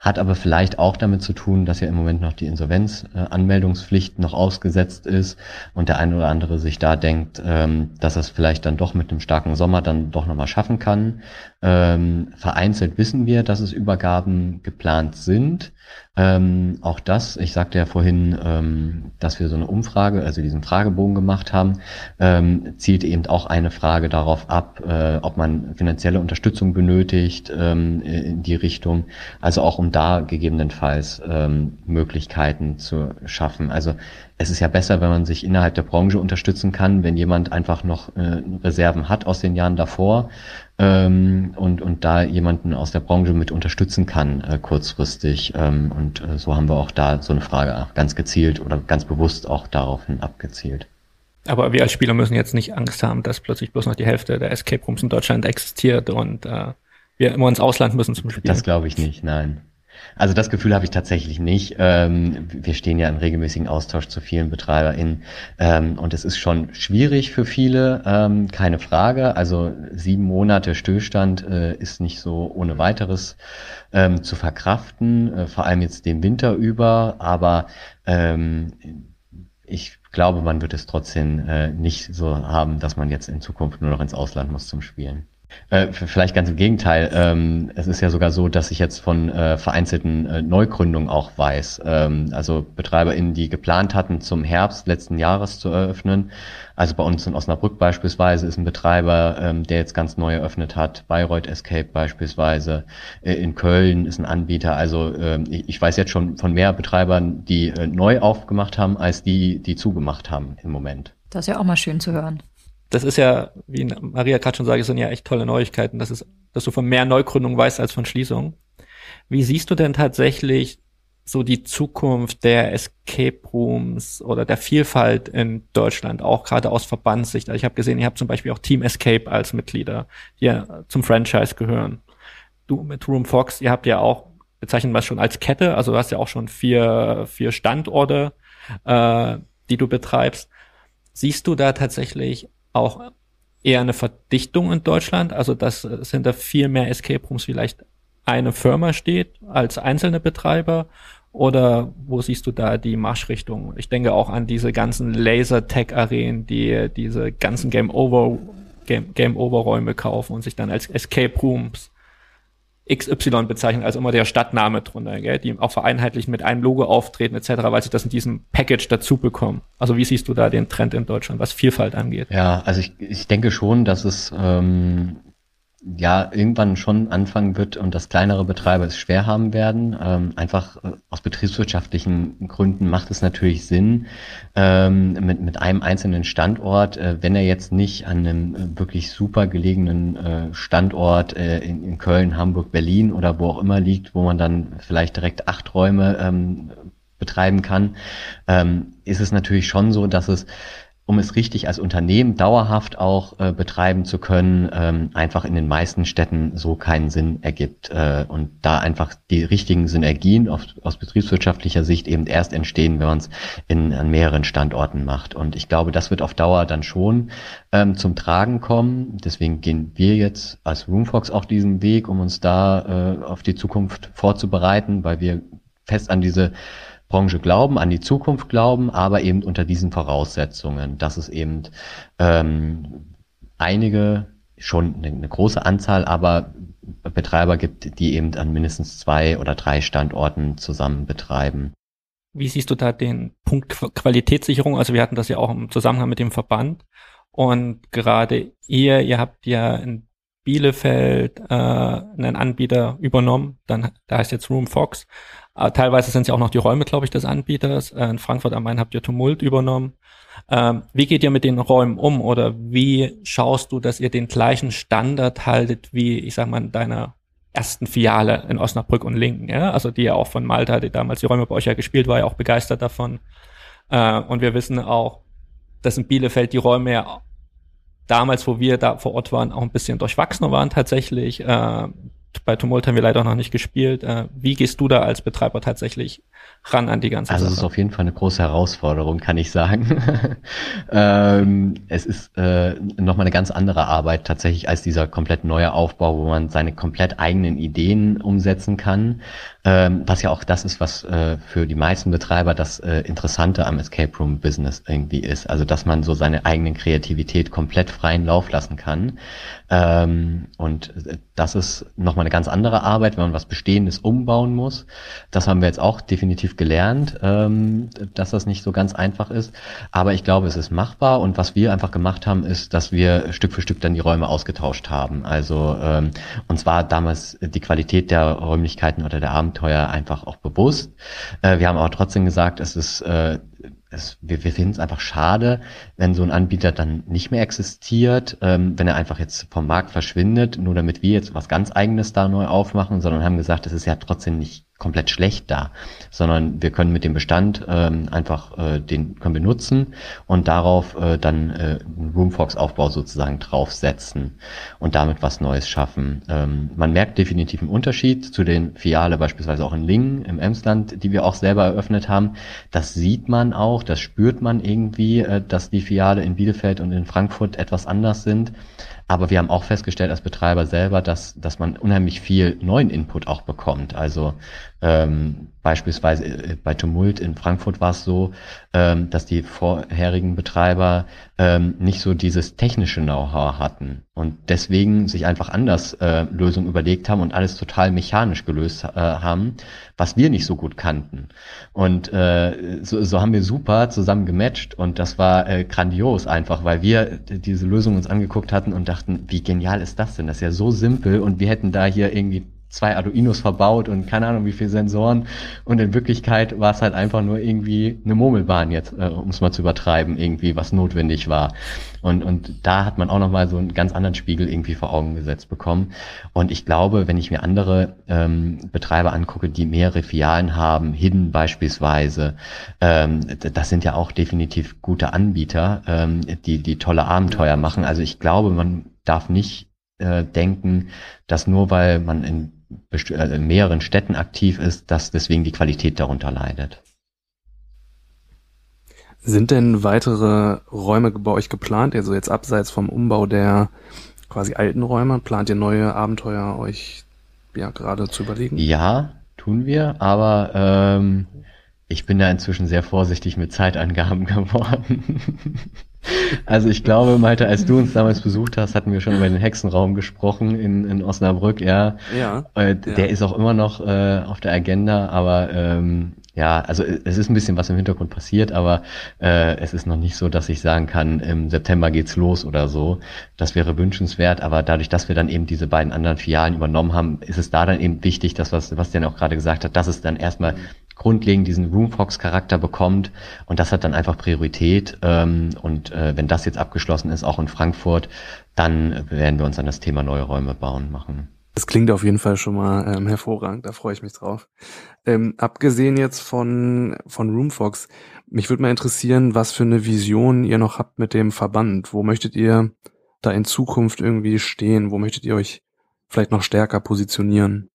Hat aber vielleicht auch damit zu tun, dass ja im Moment noch die Insolvenzanmeldungspflicht äh, noch ausgesetzt ist und der eine oder andere sich da denkt, ähm, dass er es vielleicht dann doch mit einem starken Sommer dann doch nochmal schaffen kann. Ähm, vereinzelt wissen wir, dass es Übergaben geplant sind. Ähm, auch das, ich sagte ja vorhin, ähm, dass wir so eine Umfrage, also diesen Fragebogen gemacht haben, ähm, zielt eben auch eine Frage darauf ab, äh, ob man finanzielle Unterstützung benötigt ähm, in die Richtung, also auch um da gegebenenfalls ähm, Möglichkeiten zu schaffen. Also es ist ja besser, wenn man sich innerhalb der Branche unterstützen kann, wenn jemand einfach noch äh, Reserven hat aus den Jahren davor ähm, und, und da jemanden aus der Branche mit unterstützen kann äh, kurzfristig. Ähm, und äh, so haben wir auch da so eine Frage ganz gezielt oder ganz bewusst auch daraufhin abgezielt. Aber wir als Spieler müssen jetzt nicht Angst haben, dass plötzlich bloß noch die Hälfte der Escape Rooms in Deutschland existiert und äh, wir immer ins Ausland müssen zum Spielen. Das glaube ich nicht, nein. Also das Gefühl habe ich tatsächlich nicht. Ähm, wir stehen ja in regelmäßigen Austausch zu vielen BetreiberInnen ähm, und es ist schon schwierig für viele, ähm, keine Frage. Also sieben Monate Stillstand äh, ist nicht so ohne weiteres ähm, zu verkraften, äh, vor allem jetzt den Winter über, aber ähm, ich glaube, man wird es trotzdem äh, nicht so haben, dass man jetzt in Zukunft nur noch ins Ausland muss zum Spielen. Äh, vielleicht ganz im Gegenteil. Ähm, es ist ja sogar so, dass ich jetzt von äh, vereinzelten äh, Neugründungen auch weiß. Ähm, also BetreiberInnen, die geplant hatten, zum Herbst letzten Jahres zu eröffnen. Also bei uns in Osnabrück beispielsweise ist ein Betreiber, ähm, der jetzt ganz neu eröffnet hat. Bayreuth Escape beispielsweise. In Köln ist ein Anbieter. Also ich, weiß jetzt schon von mehr Betreibern, die neu aufgemacht haben, als die, die zugemacht haben im Moment. Das ist ja auch mal schön zu hören das ist ja, wie Maria gerade schon sagte, sind ja echt tolle Neuigkeiten, dass, es, dass du von mehr Neugründungen weißt als von Schließungen. Wie siehst du denn tatsächlich so die Zukunft der Escape Rooms oder der Vielfalt in Deutschland, auch gerade aus Verbandssicht? Also ich habe gesehen, ihr habt zum Beispiel auch Team Escape als Mitglieder, die ja zum Franchise gehören. Du mit Room Fox, ihr habt ja auch, bezeichnen wir schon als Kette, also du hast ja auch schon vier, vier Standorte, äh, die du betreibst. Siehst du da tatsächlich auch eher eine Verdichtung in Deutschland, also dass es hinter viel mehr Escape Rooms vielleicht eine Firma steht als einzelne Betreiber oder wo siehst du da die Marschrichtung? Ich denke auch an diese ganzen Laser-Tech-Arenen, die diese ganzen Game Over Game, Game Over Räume kaufen und sich dann als Escape Rooms XY bezeichnen, also immer der Stadtname drunter, gell? die auch vereinheitlich mit einem Logo auftreten etc., weil sie das in diesem Package dazu bekommen. Also wie siehst du da den Trend in Deutschland, was Vielfalt angeht? Ja, also ich, ich denke schon, dass es ähm, ja irgendwann schon anfangen wird und das kleinere Betreiber es schwer haben werden. Ähm, einfach äh, aus betriebswirtschaftlichen Gründen macht es natürlich Sinn, ähm, mit, mit einem einzelnen Standort, äh, wenn er jetzt nicht an einem äh, wirklich super gelegenen äh, Standort äh, in, in Köln, Hamburg, Berlin oder wo auch immer liegt, wo man dann vielleicht direkt acht Räume ähm, betreiben kann, ähm, ist es natürlich schon so, dass es um es richtig als Unternehmen dauerhaft auch äh, betreiben zu können, ähm, einfach in den meisten Städten so keinen Sinn ergibt. Äh, und da einfach die richtigen Synergien auf, aus betriebswirtschaftlicher Sicht eben erst entstehen, wenn man es an mehreren Standorten macht. Und ich glaube, das wird auf Dauer dann schon ähm, zum Tragen kommen. Deswegen gehen wir jetzt als Roomfox auch diesen Weg, um uns da äh, auf die Zukunft vorzubereiten, weil wir fest an diese Branche glauben, an die Zukunft glauben, aber eben unter diesen Voraussetzungen, dass es eben ähm, einige, schon eine, eine große Anzahl, aber Betreiber gibt, die eben an mindestens zwei oder drei Standorten zusammen betreiben. Wie siehst du da den Punkt Qualitätssicherung? Also wir hatten das ja auch im Zusammenhang mit dem Verband. Und gerade ihr, ihr habt ja in Bielefeld äh, einen Anbieter übernommen, dann da heißt jetzt Room Fox. Äh, teilweise sind es ja auch noch die Räume, glaube ich, des Anbieters. Äh, in Frankfurt am Main habt ihr Tumult übernommen. Ähm, wie geht ihr mit den Räumen um oder wie schaust du, dass ihr den gleichen Standard haltet wie, ich sag mal, in deiner ersten Filiale in Osnabrück und Linken, ja? Also die ja auch von Malta, die damals die Räume bei euch ja gespielt war, ja auch begeistert davon. Äh, und wir wissen auch, dass in Bielefeld die Räume ja damals, wo wir da vor Ort waren, auch ein bisschen durchwachsener waren tatsächlich. Bei Tumult haben wir leider noch nicht gespielt. Äh, wie gehst du da als Betreiber tatsächlich ran an die ganze also Sache? Also es ist auf jeden Fall eine große Herausforderung, kann ich sagen. ähm, es ist äh, nochmal eine ganz andere Arbeit tatsächlich als dieser komplett neue Aufbau, wo man seine komplett eigenen Ideen umsetzen kann. Ähm, was ja auch das ist, was äh, für die meisten Betreiber das äh, Interessante am Escape Room Business irgendwie ist. Also dass man so seine eigenen Kreativität komplett freien Lauf lassen kann. Ähm, und äh, das ist nochmal eine ganz andere Arbeit, wenn man was Bestehendes umbauen muss. Das haben wir jetzt auch definitiv gelernt, ähm, dass das nicht so ganz einfach ist. Aber ich glaube, es ist machbar. Und was wir einfach gemacht haben, ist, dass wir Stück für Stück dann die Räume ausgetauscht haben. Also ähm, uns war damals die Qualität der Räumlichkeiten oder der Abenteuer einfach auch bewusst. Äh, wir haben aber trotzdem gesagt, es ist, äh, es, wir, wir finden es einfach schade, wenn so ein Anbieter dann nicht mehr existiert, ähm, wenn er einfach jetzt vom Markt verschwindet, nur damit wir jetzt was ganz eigenes da neu aufmachen, sondern haben gesagt, es ist ja trotzdem nicht komplett schlecht da, sondern wir können mit dem Bestand ähm, einfach äh, den können wir nutzen und darauf äh, dann äh, Roomfox-Aufbau sozusagen draufsetzen und damit was Neues schaffen. Ähm, man merkt definitiv einen Unterschied zu den Filiale beispielsweise auch in Lingen im Emsland, die wir auch selber eröffnet haben. Das sieht man auch, das spürt man irgendwie, äh, dass die Filiale in Bielefeld und in Frankfurt etwas anders sind. Aber wir haben auch festgestellt als Betreiber selber, dass, dass man unheimlich viel neuen Input auch bekommt. Also ähm, beispielsweise äh, bei Tumult in Frankfurt war es so, ähm, dass die vorherigen Betreiber ähm, nicht so dieses technische Know-how hatten und deswegen sich einfach anders äh, Lösungen überlegt haben und alles total mechanisch gelöst äh, haben, was wir nicht so gut kannten. Und äh, so, so haben wir super zusammen gematcht und das war äh, grandios einfach, weil wir diese Lösung uns angeguckt hatten und dachten, wie genial ist das denn? Das ist ja so simpel und wir hätten da hier irgendwie zwei Arduinos verbaut und keine Ahnung wie viele Sensoren. Und in Wirklichkeit war es halt einfach nur irgendwie eine Murmelbahn jetzt, äh, um es mal zu übertreiben, irgendwie, was notwendig war. Und, und da hat man auch nochmal so einen ganz anderen Spiegel irgendwie vor Augen gesetzt bekommen. Und ich glaube, wenn ich mir andere ähm, Betreiber angucke, die mehrere Filialen haben, Hidden beispielsweise, ähm, das sind ja auch definitiv gute Anbieter, ähm, die, die tolle Abenteuer machen. Also ich glaube, man darf nicht äh, denken, dass nur weil man in äh, in mehreren Städten aktiv ist, dass deswegen die Qualität darunter leidet. Sind denn weitere Räume bei euch geplant? Also jetzt abseits vom Umbau der quasi alten Räume, plant ihr neue Abenteuer euch ja gerade zu überlegen? Ja, tun wir, aber ähm, ich bin da inzwischen sehr vorsichtig mit Zeitangaben geworden. Also ich glaube, Malte, als du uns damals besucht hast, hatten wir schon über den Hexenraum gesprochen in, in Osnabrück, ja. Ja. Äh, der ja. ist auch immer noch äh, auf der Agenda, aber ähm, ja, also es ist ein bisschen was im Hintergrund passiert, aber äh, es ist noch nicht so, dass ich sagen kann, im September geht's los oder so. Das wäre wünschenswert, aber dadurch, dass wir dann eben diese beiden anderen Filialen übernommen haben, ist es da dann eben wichtig, dass was Sebastian auch gerade gesagt hat, dass es dann erstmal grundlegend diesen Roomfox-Charakter bekommt und das hat dann einfach Priorität. Ähm, und äh, wenn das jetzt abgeschlossen ist, auch in Frankfurt, dann werden wir uns an das Thema neue Räume bauen machen. Das klingt auf jeden Fall schon mal ähm, hervorragend, da freue ich mich drauf. Ähm, abgesehen jetzt von, von Roomfox, mich würde mal interessieren, was für eine Vision ihr noch habt mit dem Verband. Wo möchtet ihr da in Zukunft irgendwie stehen? Wo möchtet ihr euch vielleicht noch stärker positionieren?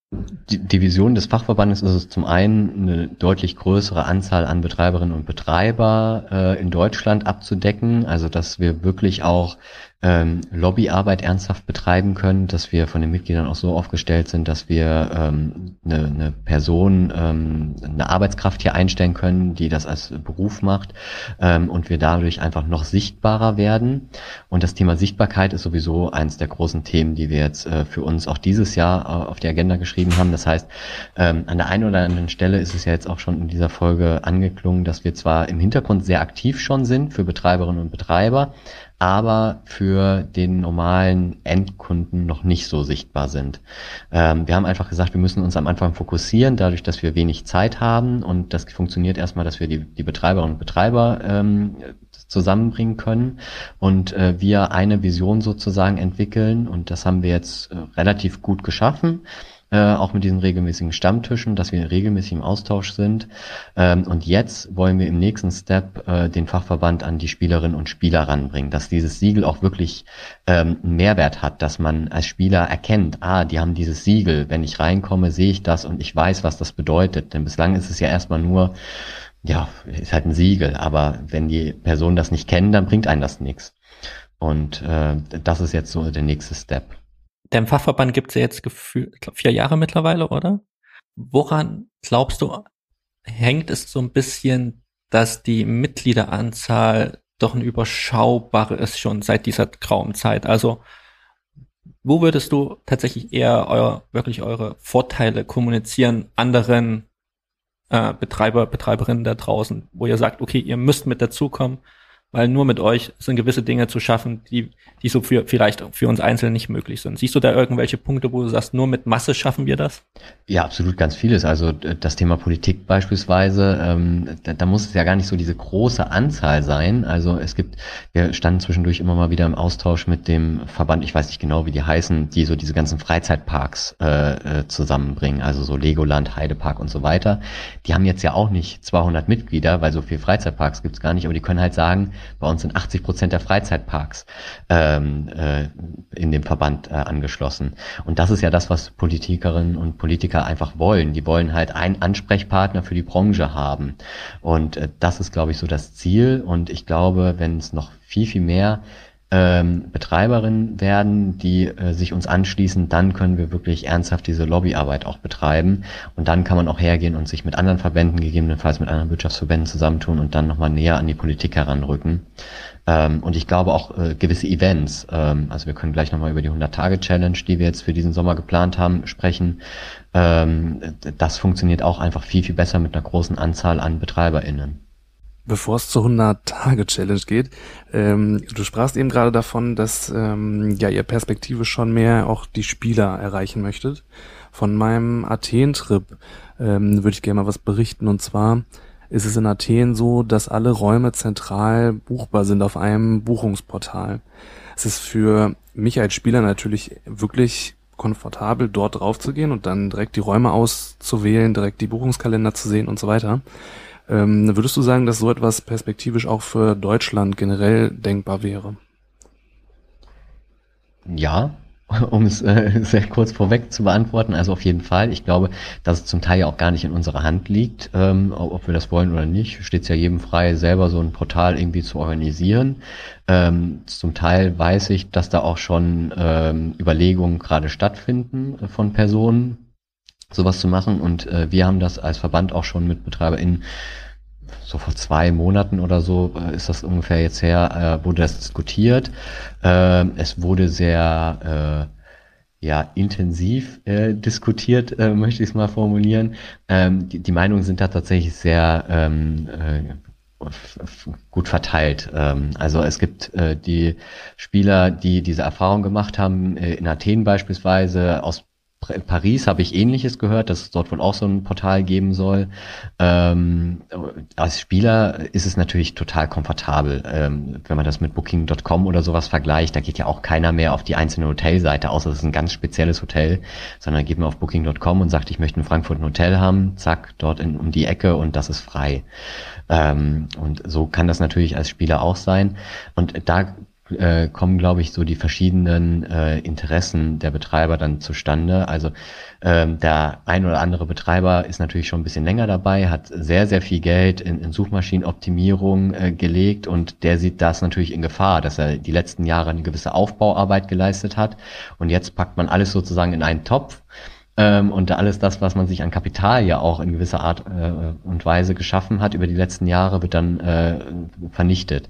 Die, die Vision des Fachverbandes ist es zum einen, eine deutlich größere Anzahl an Betreiberinnen und Betreiber äh, in Deutschland abzudecken, also dass wir wirklich auch ähm, Lobbyarbeit ernsthaft betreiben können, dass wir von den Mitgliedern auch so aufgestellt sind, dass wir ähm, eine, eine Person, ähm, eine Arbeitskraft hier einstellen können, die das als Beruf macht ähm, und wir dadurch einfach noch sichtbarer werden. Und das Thema Sichtbarkeit ist sowieso eins der großen Themen, die wir jetzt äh, für uns auch dieses Jahr äh, auf die Agenda geschrieben haben. Das heißt, ähm, an der einen oder anderen Stelle ist es ja jetzt auch schon in dieser Folge angeklungen, dass wir zwar im Hintergrund sehr aktiv schon sind für Betreiberinnen und Betreiber, aber für den normalen Endkunden noch nicht so sichtbar sind. Ähm, wir haben einfach gesagt, wir müssen uns am Anfang fokussieren, dadurch, dass wir wenig Zeit haben. Und das funktioniert erstmal, dass wir die, die Betreiberinnen und Betreiber ähm, zusammenbringen können. Und äh, wir eine Vision sozusagen entwickeln. Und das haben wir jetzt äh, relativ gut geschaffen äh, auch mit diesen regelmäßigen Stammtischen, dass wir regelmäßig im Austausch sind. Ähm, und jetzt wollen wir im nächsten Step äh, den Fachverband an die Spielerinnen und Spieler ranbringen, dass dieses Siegel auch wirklich ähm, Mehrwert hat, dass man als Spieler erkennt, ah, die haben dieses Siegel, wenn ich reinkomme, sehe ich das und ich weiß, was das bedeutet. Denn bislang ist es ja erstmal nur, ja, ist halt ein Siegel, aber wenn die Personen das nicht kennen, dann bringt einen das nichts. Und äh, das ist jetzt so der nächste Step. Der Fachverband gibt es ja jetzt gefühlt, vier Jahre mittlerweile, oder? Woran glaubst du, hängt es so ein bisschen, dass die Mitgliederanzahl doch ein überschaubare ist schon seit dieser grauen Zeit? Also, wo würdest du tatsächlich eher euer, wirklich eure Vorteile kommunizieren anderen äh, Betreiber, Betreiberinnen da draußen, wo ihr sagt, okay, ihr müsst mit dazukommen, weil nur mit euch sind gewisse Dinge zu schaffen, die, die so für, vielleicht für uns einzeln nicht möglich sind. Siehst du da irgendwelche Punkte, wo du sagst, nur mit Masse schaffen wir das? Ja, absolut ganz vieles. Also das Thema Politik beispielsweise, ähm, da, da muss es ja gar nicht so diese große Anzahl sein. Also es gibt, wir standen zwischendurch immer mal wieder im Austausch mit dem Verband, ich weiß nicht genau, wie die heißen, die so diese ganzen Freizeitparks äh, äh zusammenbringen, also so Legoland, Heidepark und so weiter. Die haben jetzt ja auch nicht 200 Mitglieder, weil so viel Freizeitparks gibt's gar nicht, aber die können halt sagen, bei uns sind 80 Prozent der Freizeitparks ähm, äh, in dem Verband äh, angeschlossen. Und das ist ja das, was Politikerinnen und Politiker einfach wollen. Die wollen halt einen Ansprechpartner für die Branche haben. Und äh, das ist, glaube ich, so das Ziel. Und ich glaube, wenn es noch viel, viel mehr ähm, Betreiberin werden, die äh, sich uns anschließen, dann können wir wirklich ernsthaft diese Lobbyarbeit auch betreiben. Und dann kann man auch hergehen und sich mit anderen Verbänden, gegebenenfalls mit anderen Wirtschaftsverbänden zusammentun und dann nochmal näher an die Politik heranrücken. Ähm, und ich glaube auch äh, gewisse Events, ähm, also wir können gleich nochmal über die 100-Tage-Challenge, die wir jetzt für diesen Sommer geplant haben, sprechen. Ähm, das funktioniert auch einfach viel, viel besser mit einer großen Anzahl an BetreiberInnen. Bevor es zur 100-Tage-Challenge geht, ähm, du sprachst eben gerade davon, dass ähm, ja ihr Perspektive schon mehr auch die Spieler erreichen möchtet. Von meinem Athen-Trip ähm, würde ich gerne mal was berichten. Und zwar ist es in Athen so, dass alle Räume zentral buchbar sind auf einem Buchungsportal. Es ist für mich als Spieler natürlich wirklich komfortabel, dort drauf zu gehen und dann direkt die Räume auszuwählen, direkt die Buchungskalender zu sehen und so weiter. Ähm, würdest du sagen, dass so etwas perspektivisch auch für Deutschland generell denkbar wäre? Ja, um es äh, sehr kurz vorweg zu beantworten, also auf jeden Fall. Ich glaube, dass es zum Teil ja auch gar nicht in unserer Hand liegt, ähm, ob wir das wollen oder nicht, steht es ja jedem frei, selber so ein Portal irgendwie zu organisieren. Ähm, zum Teil weiß ich, dass da auch schon ähm, Überlegungen gerade stattfinden von Personen, sowas zu machen. Und äh, wir haben das als Verband auch schon mit BetreiberInnen so vor zwei Monaten oder so äh, ist das ungefähr jetzt her, äh, wurde das diskutiert. Äh, es wurde sehr äh, ja intensiv äh, diskutiert, äh, möchte ich es mal formulieren. Ähm, die, die Meinungen sind da tatsächlich sehr ähm, äh, gut verteilt. Ähm, also es gibt äh, die Spieler, die diese Erfahrung gemacht haben, äh, in Athen beispielsweise aus Paris habe ich ähnliches gehört, dass es dort wohl auch so ein Portal geben soll. Ähm, als Spieler ist es natürlich total komfortabel, ähm, wenn man das mit Booking.com oder sowas vergleicht. Da geht ja auch keiner mehr auf die einzelne Hotelseite, außer es ist ein ganz spezielles Hotel, sondern geht man auf Booking.com und sagt, ich möchte in Frankfurt ein Hotel haben, zack, dort in, um die Ecke und das ist frei. Ähm, und so kann das natürlich als Spieler auch sein. Und da äh, kommen, glaube ich, so die verschiedenen äh, Interessen der Betreiber dann zustande. Also ähm, der ein oder andere Betreiber ist natürlich schon ein bisschen länger dabei, hat sehr, sehr viel Geld in, in Suchmaschinenoptimierung äh, gelegt und der sieht das natürlich in Gefahr, dass er die letzten Jahre eine gewisse Aufbauarbeit geleistet hat und jetzt packt man alles sozusagen in einen Topf ähm, und alles das, was man sich an Kapital ja auch in gewisser Art äh, und Weise geschaffen hat über die letzten Jahre, wird dann äh, vernichtet.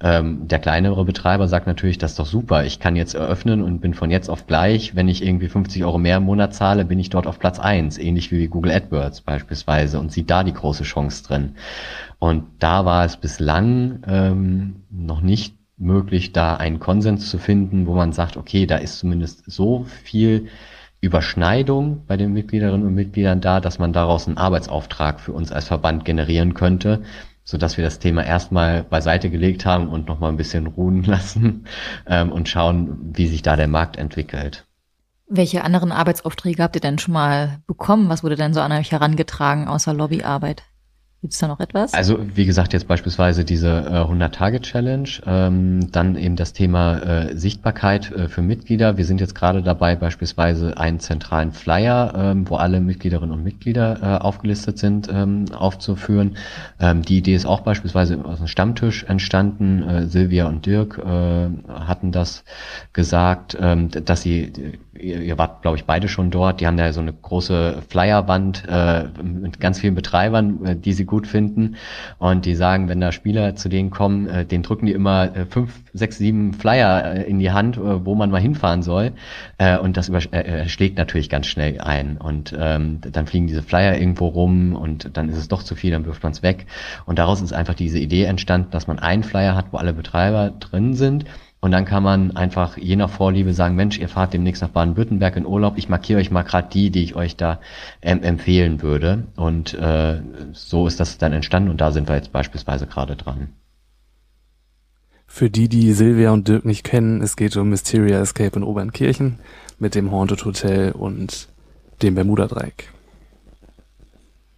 Ähm, der kleinere Betreiber sagt natürlich, das ist doch super, ich kann jetzt eröffnen und bin von jetzt auf gleich, wenn ich irgendwie 50 Euro mehr im Monat zahle, bin ich dort auf Platz eins, ähnlich wie Google AdWords beispielsweise und sieht da die große Chance drin. Und da war es bislang ähm, noch nicht möglich, da einen Konsens zu finden, wo man sagt, okay, da ist zumindest so viel Überschneidung bei den Mitgliederinnen und Mitgliedern da, dass man daraus einen Arbeitsauftrag für uns als Verband generieren könnte, so dass wir das Thema erstmal beiseite gelegt haben und nochmal ein bisschen ruhen lassen ähm, und schauen, wie sich da der Markt entwickelt. Welche anderen Arbeitsaufträge habt ihr denn schon mal bekommen? Was wurde denn so an euch herangetragen außer Lobbyarbeit? Gibt es da noch etwas? Also wie gesagt, jetzt beispielsweise diese äh, 100-Tage-Challenge, ähm, dann eben das Thema äh, Sichtbarkeit äh, für Mitglieder. Wir sind jetzt gerade dabei, beispielsweise einen zentralen Flyer, ähm, wo alle Mitgliederinnen und Mitglieder äh, aufgelistet sind, ähm, aufzuführen. Ähm, die Idee ist auch beispielsweise aus dem Stammtisch entstanden. Äh, Silvia und Dirk äh, hatten das gesagt, ähm, dass sie ihr, ihr wart, glaube ich, beide schon dort. Die haben da so eine große Flyerwand äh, mit ganz vielen Betreibern, äh, die sie gut finden. Und die sagen, wenn da Spieler zu denen kommen, äh, den drücken die immer äh, fünf, sechs, sieben Flyer äh, in die Hand, äh, wo man mal hinfahren soll. Äh, und das äh, äh, schlägt natürlich ganz schnell ein. Und ähm, dann fliegen diese Flyer irgendwo rum und dann ist es doch zu viel, dann wirft man es weg. Und daraus ist einfach diese Idee entstanden, dass man einen Flyer hat, wo alle Betreiber drin sind und dann kann man einfach je nach Vorliebe sagen, Mensch, ihr fahrt demnächst nach Baden-Württemberg in Urlaub, ich markiere euch mal gerade die, die ich euch da ähm, empfehlen würde. Und äh, so ist das dann entstanden und da sind wir jetzt beispielsweise gerade dran. Für die, die Silvia und Dirk nicht kennen, es geht um Mysteria Escape in Obernkirchen mit dem Haunted Hotel und dem Bermuda-Dreieck.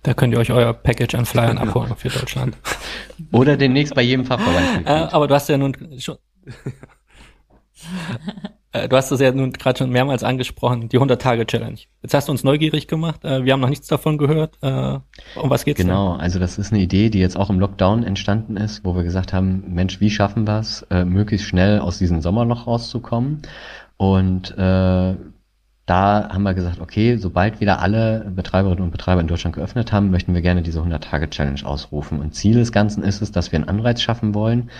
Da könnt ihr euch euer Package an Flyern abholen für Deutschland. Oder demnächst bei jedem Fachverband. äh, aber du hast ja nun schon du hast es ja nun gerade schon mehrmals angesprochen, die 100-Tage-Challenge. Jetzt hast du uns neugierig gemacht. Äh, wir haben noch nichts davon gehört. Äh, um was geht's Genau, denn? also das ist eine Idee, die jetzt auch im Lockdown entstanden ist, wo wir gesagt haben, Mensch, wie schaffen wir es, möglichst schnell aus diesem Sommerloch rauszukommen? Und äh, da haben wir gesagt, okay, sobald wieder alle Betreiberinnen und Betreiber in Deutschland geöffnet haben, möchten wir gerne diese 100-Tage-Challenge ausrufen. Und Ziel des Ganzen ist es, dass wir einen Anreiz schaffen wollen,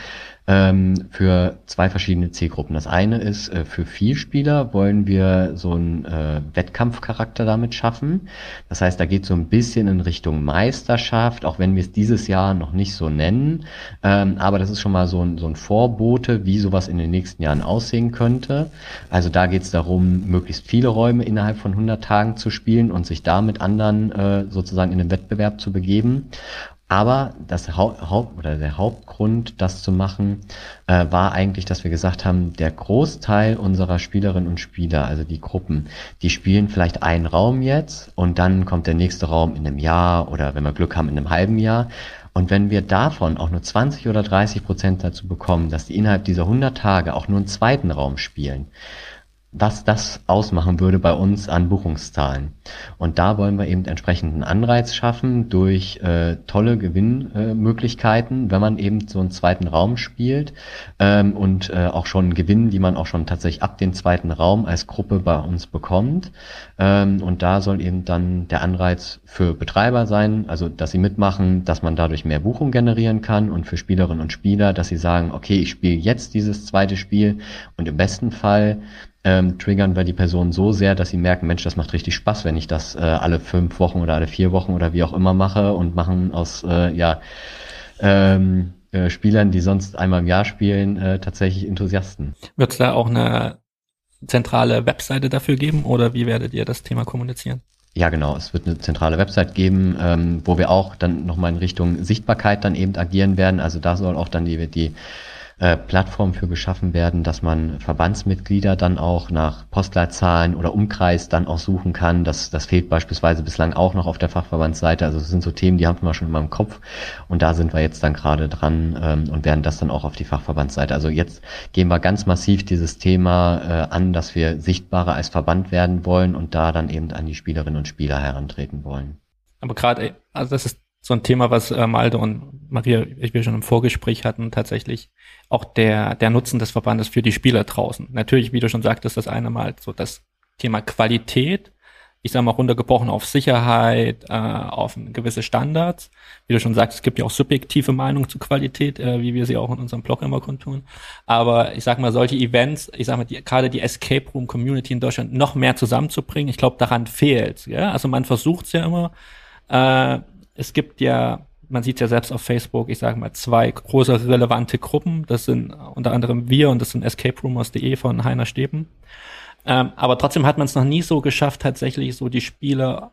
ähm, für zwei verschiedene Zielgruppen. Das eine ist, äh, für Vielspieler wollen wir so einen äh, Wettkampfcharakter damit schaffen. Das heißt, da geht so ein bisschen in Richtung Meisterschaft, auch wenn wir es dieses Jahr noch nicht so nennen. Ähm, aber das ist schon mal so ein, so ein Vorbote, wie sowas in den nächsten Jahren aussehen könnte. Also da geht es darum, möglichst viele Räume innerhalb von 100 Tagen zu spielen und sich da mit anderen äh, sozusagen in den Wettbewerb zu begeben. Aber das Haupt oder der Hauptgrund, das zu machen, äh, war eigentlich, dass wir gesagt haben, der Großteil unserer Spielerinnen und Spieler, also die Gruppen, die spielen vielleicht einen Raum jetzt und dann kommt der nächste Raum in einem Jahr oder wenn wir Glück haben in einem halben Jahr. Und wenn wir davon auch nur 20 oder 30 Prozent dazu bekommen, dass die innerhalb dieser 100 Tage auch nur einen zweiten Raum spielen, was das ausmachen würde bei uns an Buchungszahlen. Und da wollen wir eben entsprechenden Anreiz schaffen durch äh, tolle Gewinnmöglichkeiten, äh, wenn man eben so einen zweiten Raum spielt ähm, und äh, auch schon Gewinnen, die man auch schon tatsächlich ab dem zweiten Raum als Gruppe bei uns bekommt. Ähm, und da soll eben dann der Anreiz für Betreiber sein, also dass sie mitmachen, dass man dadurch mehr Buchung generieren kann und für Spielerinnen und Spieler, dass sie sagen, okay, ich spiele jetzt dieses zweite Spiel und im besten Fall ähm, triggern wir die Person so sehr, dass sie merken, Mensch, das macht richtig Spaß, wenn ich das äh, alle fünf Wochen oder alle vier Wochen oder wie auch immer mache und machen aus äh, ja ähm, äh, Spielern, die sonst einmal im Jahr spielen, äh, tatsächlich Enthusiasten. Wird es da auch eine zentrale Webseite dafür geben oder wie werdet ihr das Thema kommunizieren? Ja, genau. Es wird eine zentrale Website geben, ähm, wo wir auch dann nochmal in Richtung Sichtbarkeit dann eben agieren werden. Also da soll auch dann die, die äh, Plattform für geschaffen werden, dass man Verbandsmitglieder dann auch nach Postleitzahlen oder Umkreis dann auch suchen kann. Das, das fehlt beispielsweise bislang auch noch auf der Fachverbandsseite. Also es sind so Themen, die haben wir schon in meinem Kopf und da sind wir jetzt dann gerade dran ähm, und werden das dann auch auf die Fachverbandsseite. Also jetzt gehen wir ganz massiv dieses Thema äh, an, dass wir sichtbarer als Verband werden wollen und da dann eben an die Spielerinnen und Spieler herantreten wollen. Aber gerade, also das ist so ein Thema, was äh, Malte und Maria, ich wir schon im Vorgespräch hatten, tatsächlich auch der, der Nutzen des Verbandes für die Spieler draußen. Natürlich, wie du schon sagtest, das eine Mal so das Thema Qualität, ich sage mal runtergebrochen auf Sicherheit, äh, auf gewisse Standards. Wie du schon sagst, es gibt ja auch subjektive Meinungen zu Qualität, äh, wie wir sie auch in unserem Blog immer kundtun. Aber ich sag mal, solche Events, ich sag mal, die, gerade die Escape Room Community in Deutschland noch mehr zusammenzubringen, ich glaube, daran fehlt. Ja? Also man versucht es ja immer, äh, es gibt ja, man sieht ja selbst auf Facebook, ich sage mal, zwei große relevante Gruppen. Das sind unter anderem wir und das sind escaperumors.de von Heiner Steben. Ähm, aber trotzdem hat man es noch nie so geschafft, tatsächlich so die Spiele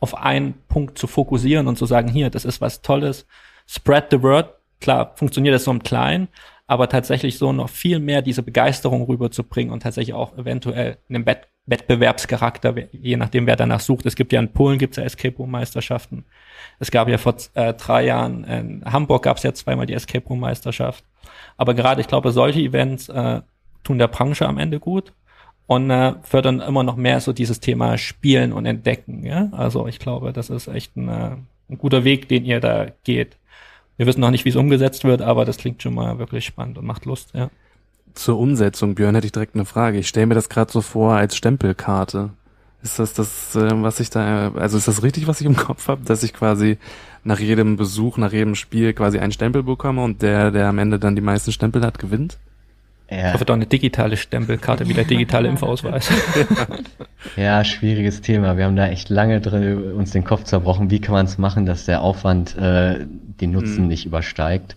auf einen Punkt zu fokussieren und zu sagen, hier, das ist was Tolles, spread the word. Klar, funktioniert das so im Kleinen, aber tatsächlich so noch viel mehr diese Begeisterung rüberzubringen und tatsächlich auch eventuell einen Wett Wettbewerbscharakter, je nachdem, wer danach sucht. Es gibt ja in Polen gibt's ja Escape Room Meisterschaften. Es gab ja vor äh, drei Jahren in Hamburg gab's ja zweimal die Escape Room Meisterschaft. Aber gerade, ich glaube, solche Events äh, tun der Branche am Ende gut und äh, fördern immer noch mehr so dieses Thema Spielen und Entdecken. Ja? Also ich glaube, das ist echt ein, äh, ein guter Weg, den ihr da geht. Wir wissen noch nicht, wie es umgesetzt wird, aber das klingt schon mal wirklich spannend und macht Lust, ja. Zur Umsetzung, Björn, hätte ich direkt eine Frage. Ich stelle mir das gerade so vor als Stempelkarte. Ist das das, äh, was ich da, also ist das richtig, was ich im Kopf habe, dass ich quasi nach jedem Besuch, nach jedem Spiel quasi einen Stempel bekomme und der, der am Ende dann die meisten Stempel hat, gewinnt? Ja. Ich hoffe doch eine digitale Stempelkarte wie der digitale Impfausweis. ja, schwieriges Thema. Wir haben da echt lange drin uns den Kopf zerbrochen. Wie kann man es machen, dass der Aufwand äh, den Nutzen mhm. nicht übersteigt?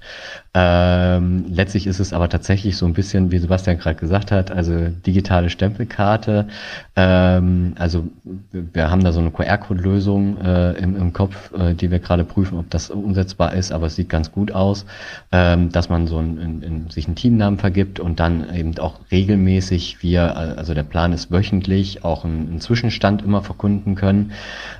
Ähm, letztlich ist es aber tatsächlich so ein bisschen, wie Sebastian gerade gesagt hat, also digitale Stempelkarte. Ähm, also wir haben da so eine QR-Code-Lösung äh, im, im Kopf, äh, die wir gerade prüfen, ob das umsetzbar ist, aber es sieht ganz gut aus, ähm, dass man so ein, in, in, sich einen Teamnamen vergibt und dann eben auch regelmäßig wir, also der Plan ist wöchentlich, auch einen, einen Zwischenstand immer verkunden können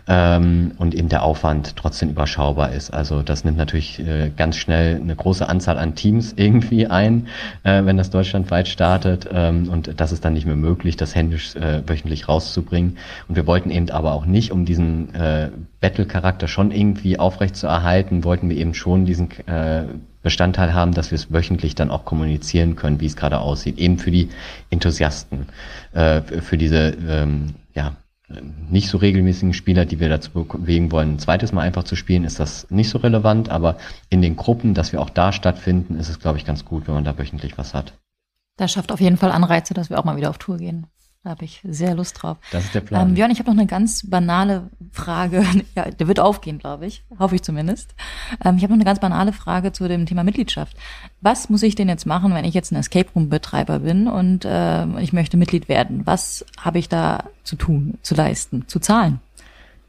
ähm, und eben der Aufwand trotzdem überschaubar ist. Also das nimmt natürlich äh, ganz schnell eine große Anzahl Anzahl an Teams irgendwie ein, äh, wenn das deutschlandweit startet. Ähm, und das ist dann nicht mehr möglich, das händisch äh, wöchentlich rauszubringen. Und wir wollten eben aber auch nicht, um diesen äh, Battle-Charakter schon irgendwie aufrecht zu erhalten, wollten wir eben schon diesen äh, Bestandteil haben, dass wir es wöchentlich dann auch kommunizieren können, wie es gerade aussieht, eben für die Enthusiasten, äh, für diese ähm, ja, nicht so regelmäßigen Spieler, die wir dazu bewegen wollen, ein zweites Mal einfach zu spielen, ist das nicht so relevant, aber in den Gruppen, dass wir auch da stattfinden, ist es, glaube ich, ganz gut, wenn man da wöchentlich was hat. Das schafft auf jeden Fall Anreize, dass wir auch mal wieder auf Tour gehen. Da habe ich sehr Lust drauf. Das ist der Plan. Ähm, Björn, ich habe noch eine ganz banale Frage. Ja, der wird aufgehen, glaube ich. Hoffe ich zumindest. Ähm, ich habe noch eine ganz banale Frage zu dem Thema Mitgliedschaft. Was muss ich denn jetzt machen, wenn ich jetzt ein Escape Room Betreiber bin und äh, ich möchte Mitglied werden? Was habe ich da zu tun, zu leisten, zu zahlen?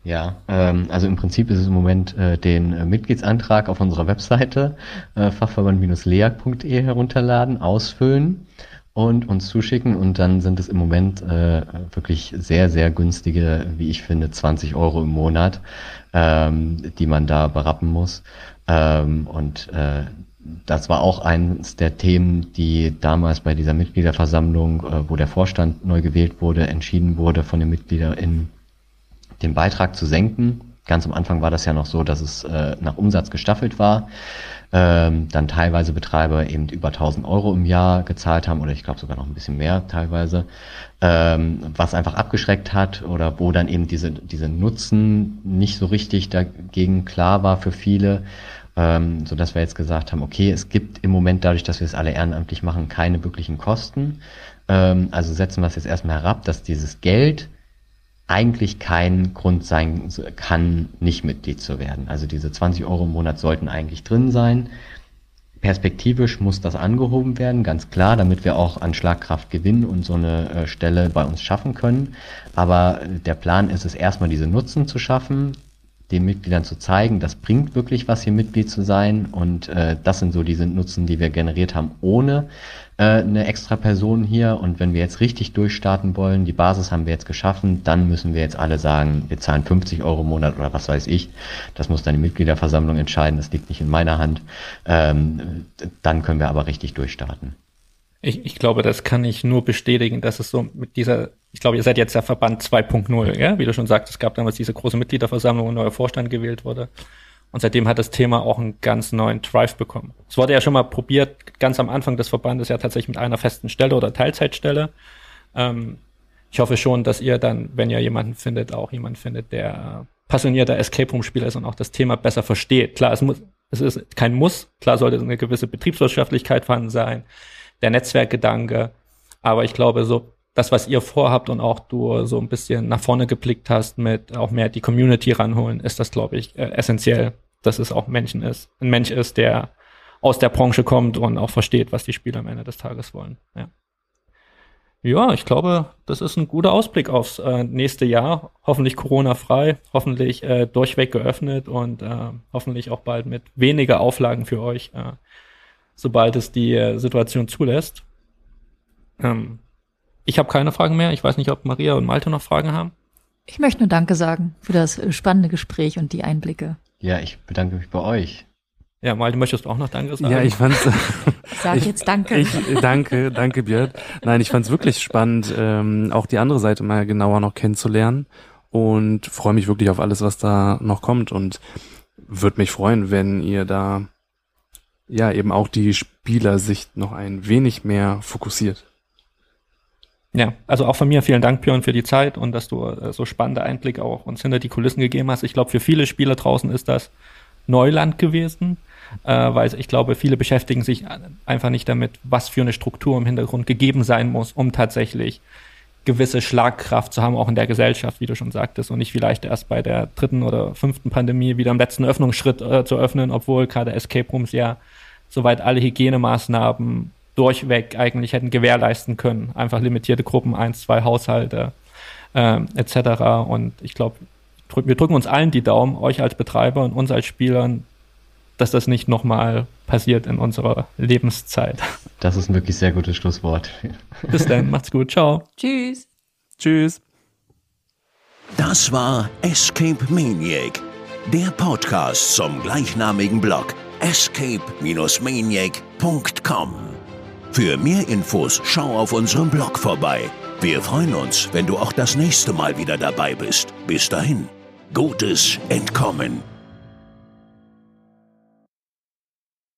Ja, ähm, also im Prinzip ist es im Moment äh, den äh, Mitgliedsantrag auf unserer Webseite äh, fachverband-leag.de herunterladen, ausfüllen und uns zuschicken und dann sind es im Moment äh, wirklich sehr, sehr günstige, wie ich finde, 20 Euro im Monat, ähm, die man da berappen muss. Ähm, und äh, das war auch eines der Themen, die damals bei dieser Mitgliederversammlung, äh, wo der Vorstand neu gewählt wurde, entschieden wurde von den MitgliederInnen, den Beitrag zu senken. Ganz am Anfang war das ja noch so, dass es äh, nach Umsatz gestaffelt war ähm, dann teilweise Betreiber eben über 1000 Euro im Jahr gezahlt haben oder ich glaube sogar noch ein bisschen mehr teilweise, ähm, was einfach abgeschreckt hat oder wo dann eben diese, diese Nutzen nicht so richtig dagegen klar war für viele, ähm, so dass wir jetzt gesagt haben, okay, es gibt im Moment dadurch, dass wir es alle ehrenamtlich machen, keine wirklichen Kosten. Ähm, also setzen wir es jetzt erstmal herab, dass dieses Geld eigentlich kein Grund sein kann, nicht Mitglied zu werden. Also diese 20 Euro im Monat sollten eigentlich drin sein. Perspektivisch muss das angehoben werden, ganz klar, damit wir auch an Schlagkraft gewinnen und so eine äh, Stelle bei uns schaffen können. Aber der Plan ist es erstmal, diese Nutzen zu schaffen, den Mitgliedern zu zeigen, das bringt wirklich was, hier Mitglied zu sein. Und äh, das sind so diese Nutzen, die wir generiert haben, ohne äh, eine extra Person hier. Und wenn wir jetzt richtig durchstarten wollen, die Basis haben wir jetzt geschaffen, dann müssen wir jetzt alle sagen, wir zahlen 50 Euro im Monat oder was weiß ich. Das muss dann die Mitgliederversammlung entscheiden, das liegt nicht in meiner Hand. Ähm, dann können wir aber richtig durchstarten. Ich, ich glaube, das kann ich nur bestätigen, dass es so mit dieser, ich glaube, ihr seid jetzt der Verband 2.0, ja? Wie du schon sagst, es gab damals diese große Mitgliederversammlung, wo ein neuer Vorstand gewählt wurde. Und seitdem hat das Thema auch einen ganz neuen Drive bekommen. Es wurde ja schon mal probiert, ganz am Anfang des Verbandes ja tatsächlich mit einer festen Stelle oder Teilzeitstelle. Ähm, ich hoffe schon, dass ihr dann, wenn ihr jemanden findet, auch jemanden findet, der passionierter Escape Room Spieler ist und auch das Thema besser versteht. Klar, es muss, es ist kein Muss. Klar sollte eine gewisse Betriebswirtschaftlichkeit vorhanden sein der Netzwerkgedanke. Aber ich glaube, so das, was ihr vorhabt und auch du so ein bisschen nach vorne geblickt hast mit auch mehr die Community ranholen, ist das, glaube ich, äh, essentiell, dass es auch Menschen ist, ein Mensch ist, der aus der Branche kommt und auch versteht, was die Spieler am Ende des Tages wollen. Ja. Ja, ich glaube, das ist ein guter Ausblick aufs äh, nächste Jahr. Hoffentlich Corona-frei, hoffentlich äh, durchweg geöffnet und äh, hoffentlich auch bald mit weniger Auflagen für euch. Sobald es die äh, Situation zulässt. Ähm, ich habe keine Fragen mehr. Ich weiß nicht, ob Maria und Malte noch Fragen haben. Ich möchte nur Danke sagen für das äh, spannende Gespräch und die Einblicke. Ja, ich bedanke mich bei euch. Ja, Malte, möchtest du auch noch Danke sagen? Ja, ich fand's. Sag ich, jetzt Danke. Ich, danke, danke, Björn. Nein, ich fand's wirklich spannend, ähm, auch die andere Seite mal genauer noch kennenzulernen und freue mich wirklich auf alles, was da noch kommt und würde mich freuen, wenn ihr da ja eben auch die Spielersicht noch ein wenig mehr fokussiert. Ja, also auch von mir vielen Dank, Björn, für die Zeit und dass du äh, so spannende Einblicke auch uns hinter die Kulissen gegeben hast. Ich glaube, für viele Spieler draußen ist das Neuland gewesen, äh, weil ich glaube, viele beschäftigen sich einfach nicht damit, was für eine Struktur im Hintergrund gegeben sein muss, um tatsächlich gewisse Schlagkraft zu haben, auch in der Gesellschaft, wie du schon sagtest, und nicht vielleicht erst bei der dritten oder fünften Pandemie wieder im letzten Öffnungsschritt äh, zu öffnen, obwohl gerade Escape Rooms ja soweit alle Hygienemaßnahmen durchweg eigentlich hätten gewährleisten können. Einfach limitierte Gruppen, eins, zwei Haushalte äh, etc. Und ich glaube, wir drücken uns allen die Daumen, euch als Betreiber und uns als Spielern, dass das nicht nochmal passiert in unserer Lebenszeit. Das ist ein wirklich sehr gutes Schlusswort. Bis dann, macht's gut, ciao. Tschüss. Tschüss. Das war Escape Maniac, der Podcast zum gleichnamigen Blog escape-maniac.com. Für mehr Infos schau auf unserem Blog vorbei. Wir freuen uns, wenn du auch das nächste Mal wieder dabei bist. Bis dahin, gutes Entkommen.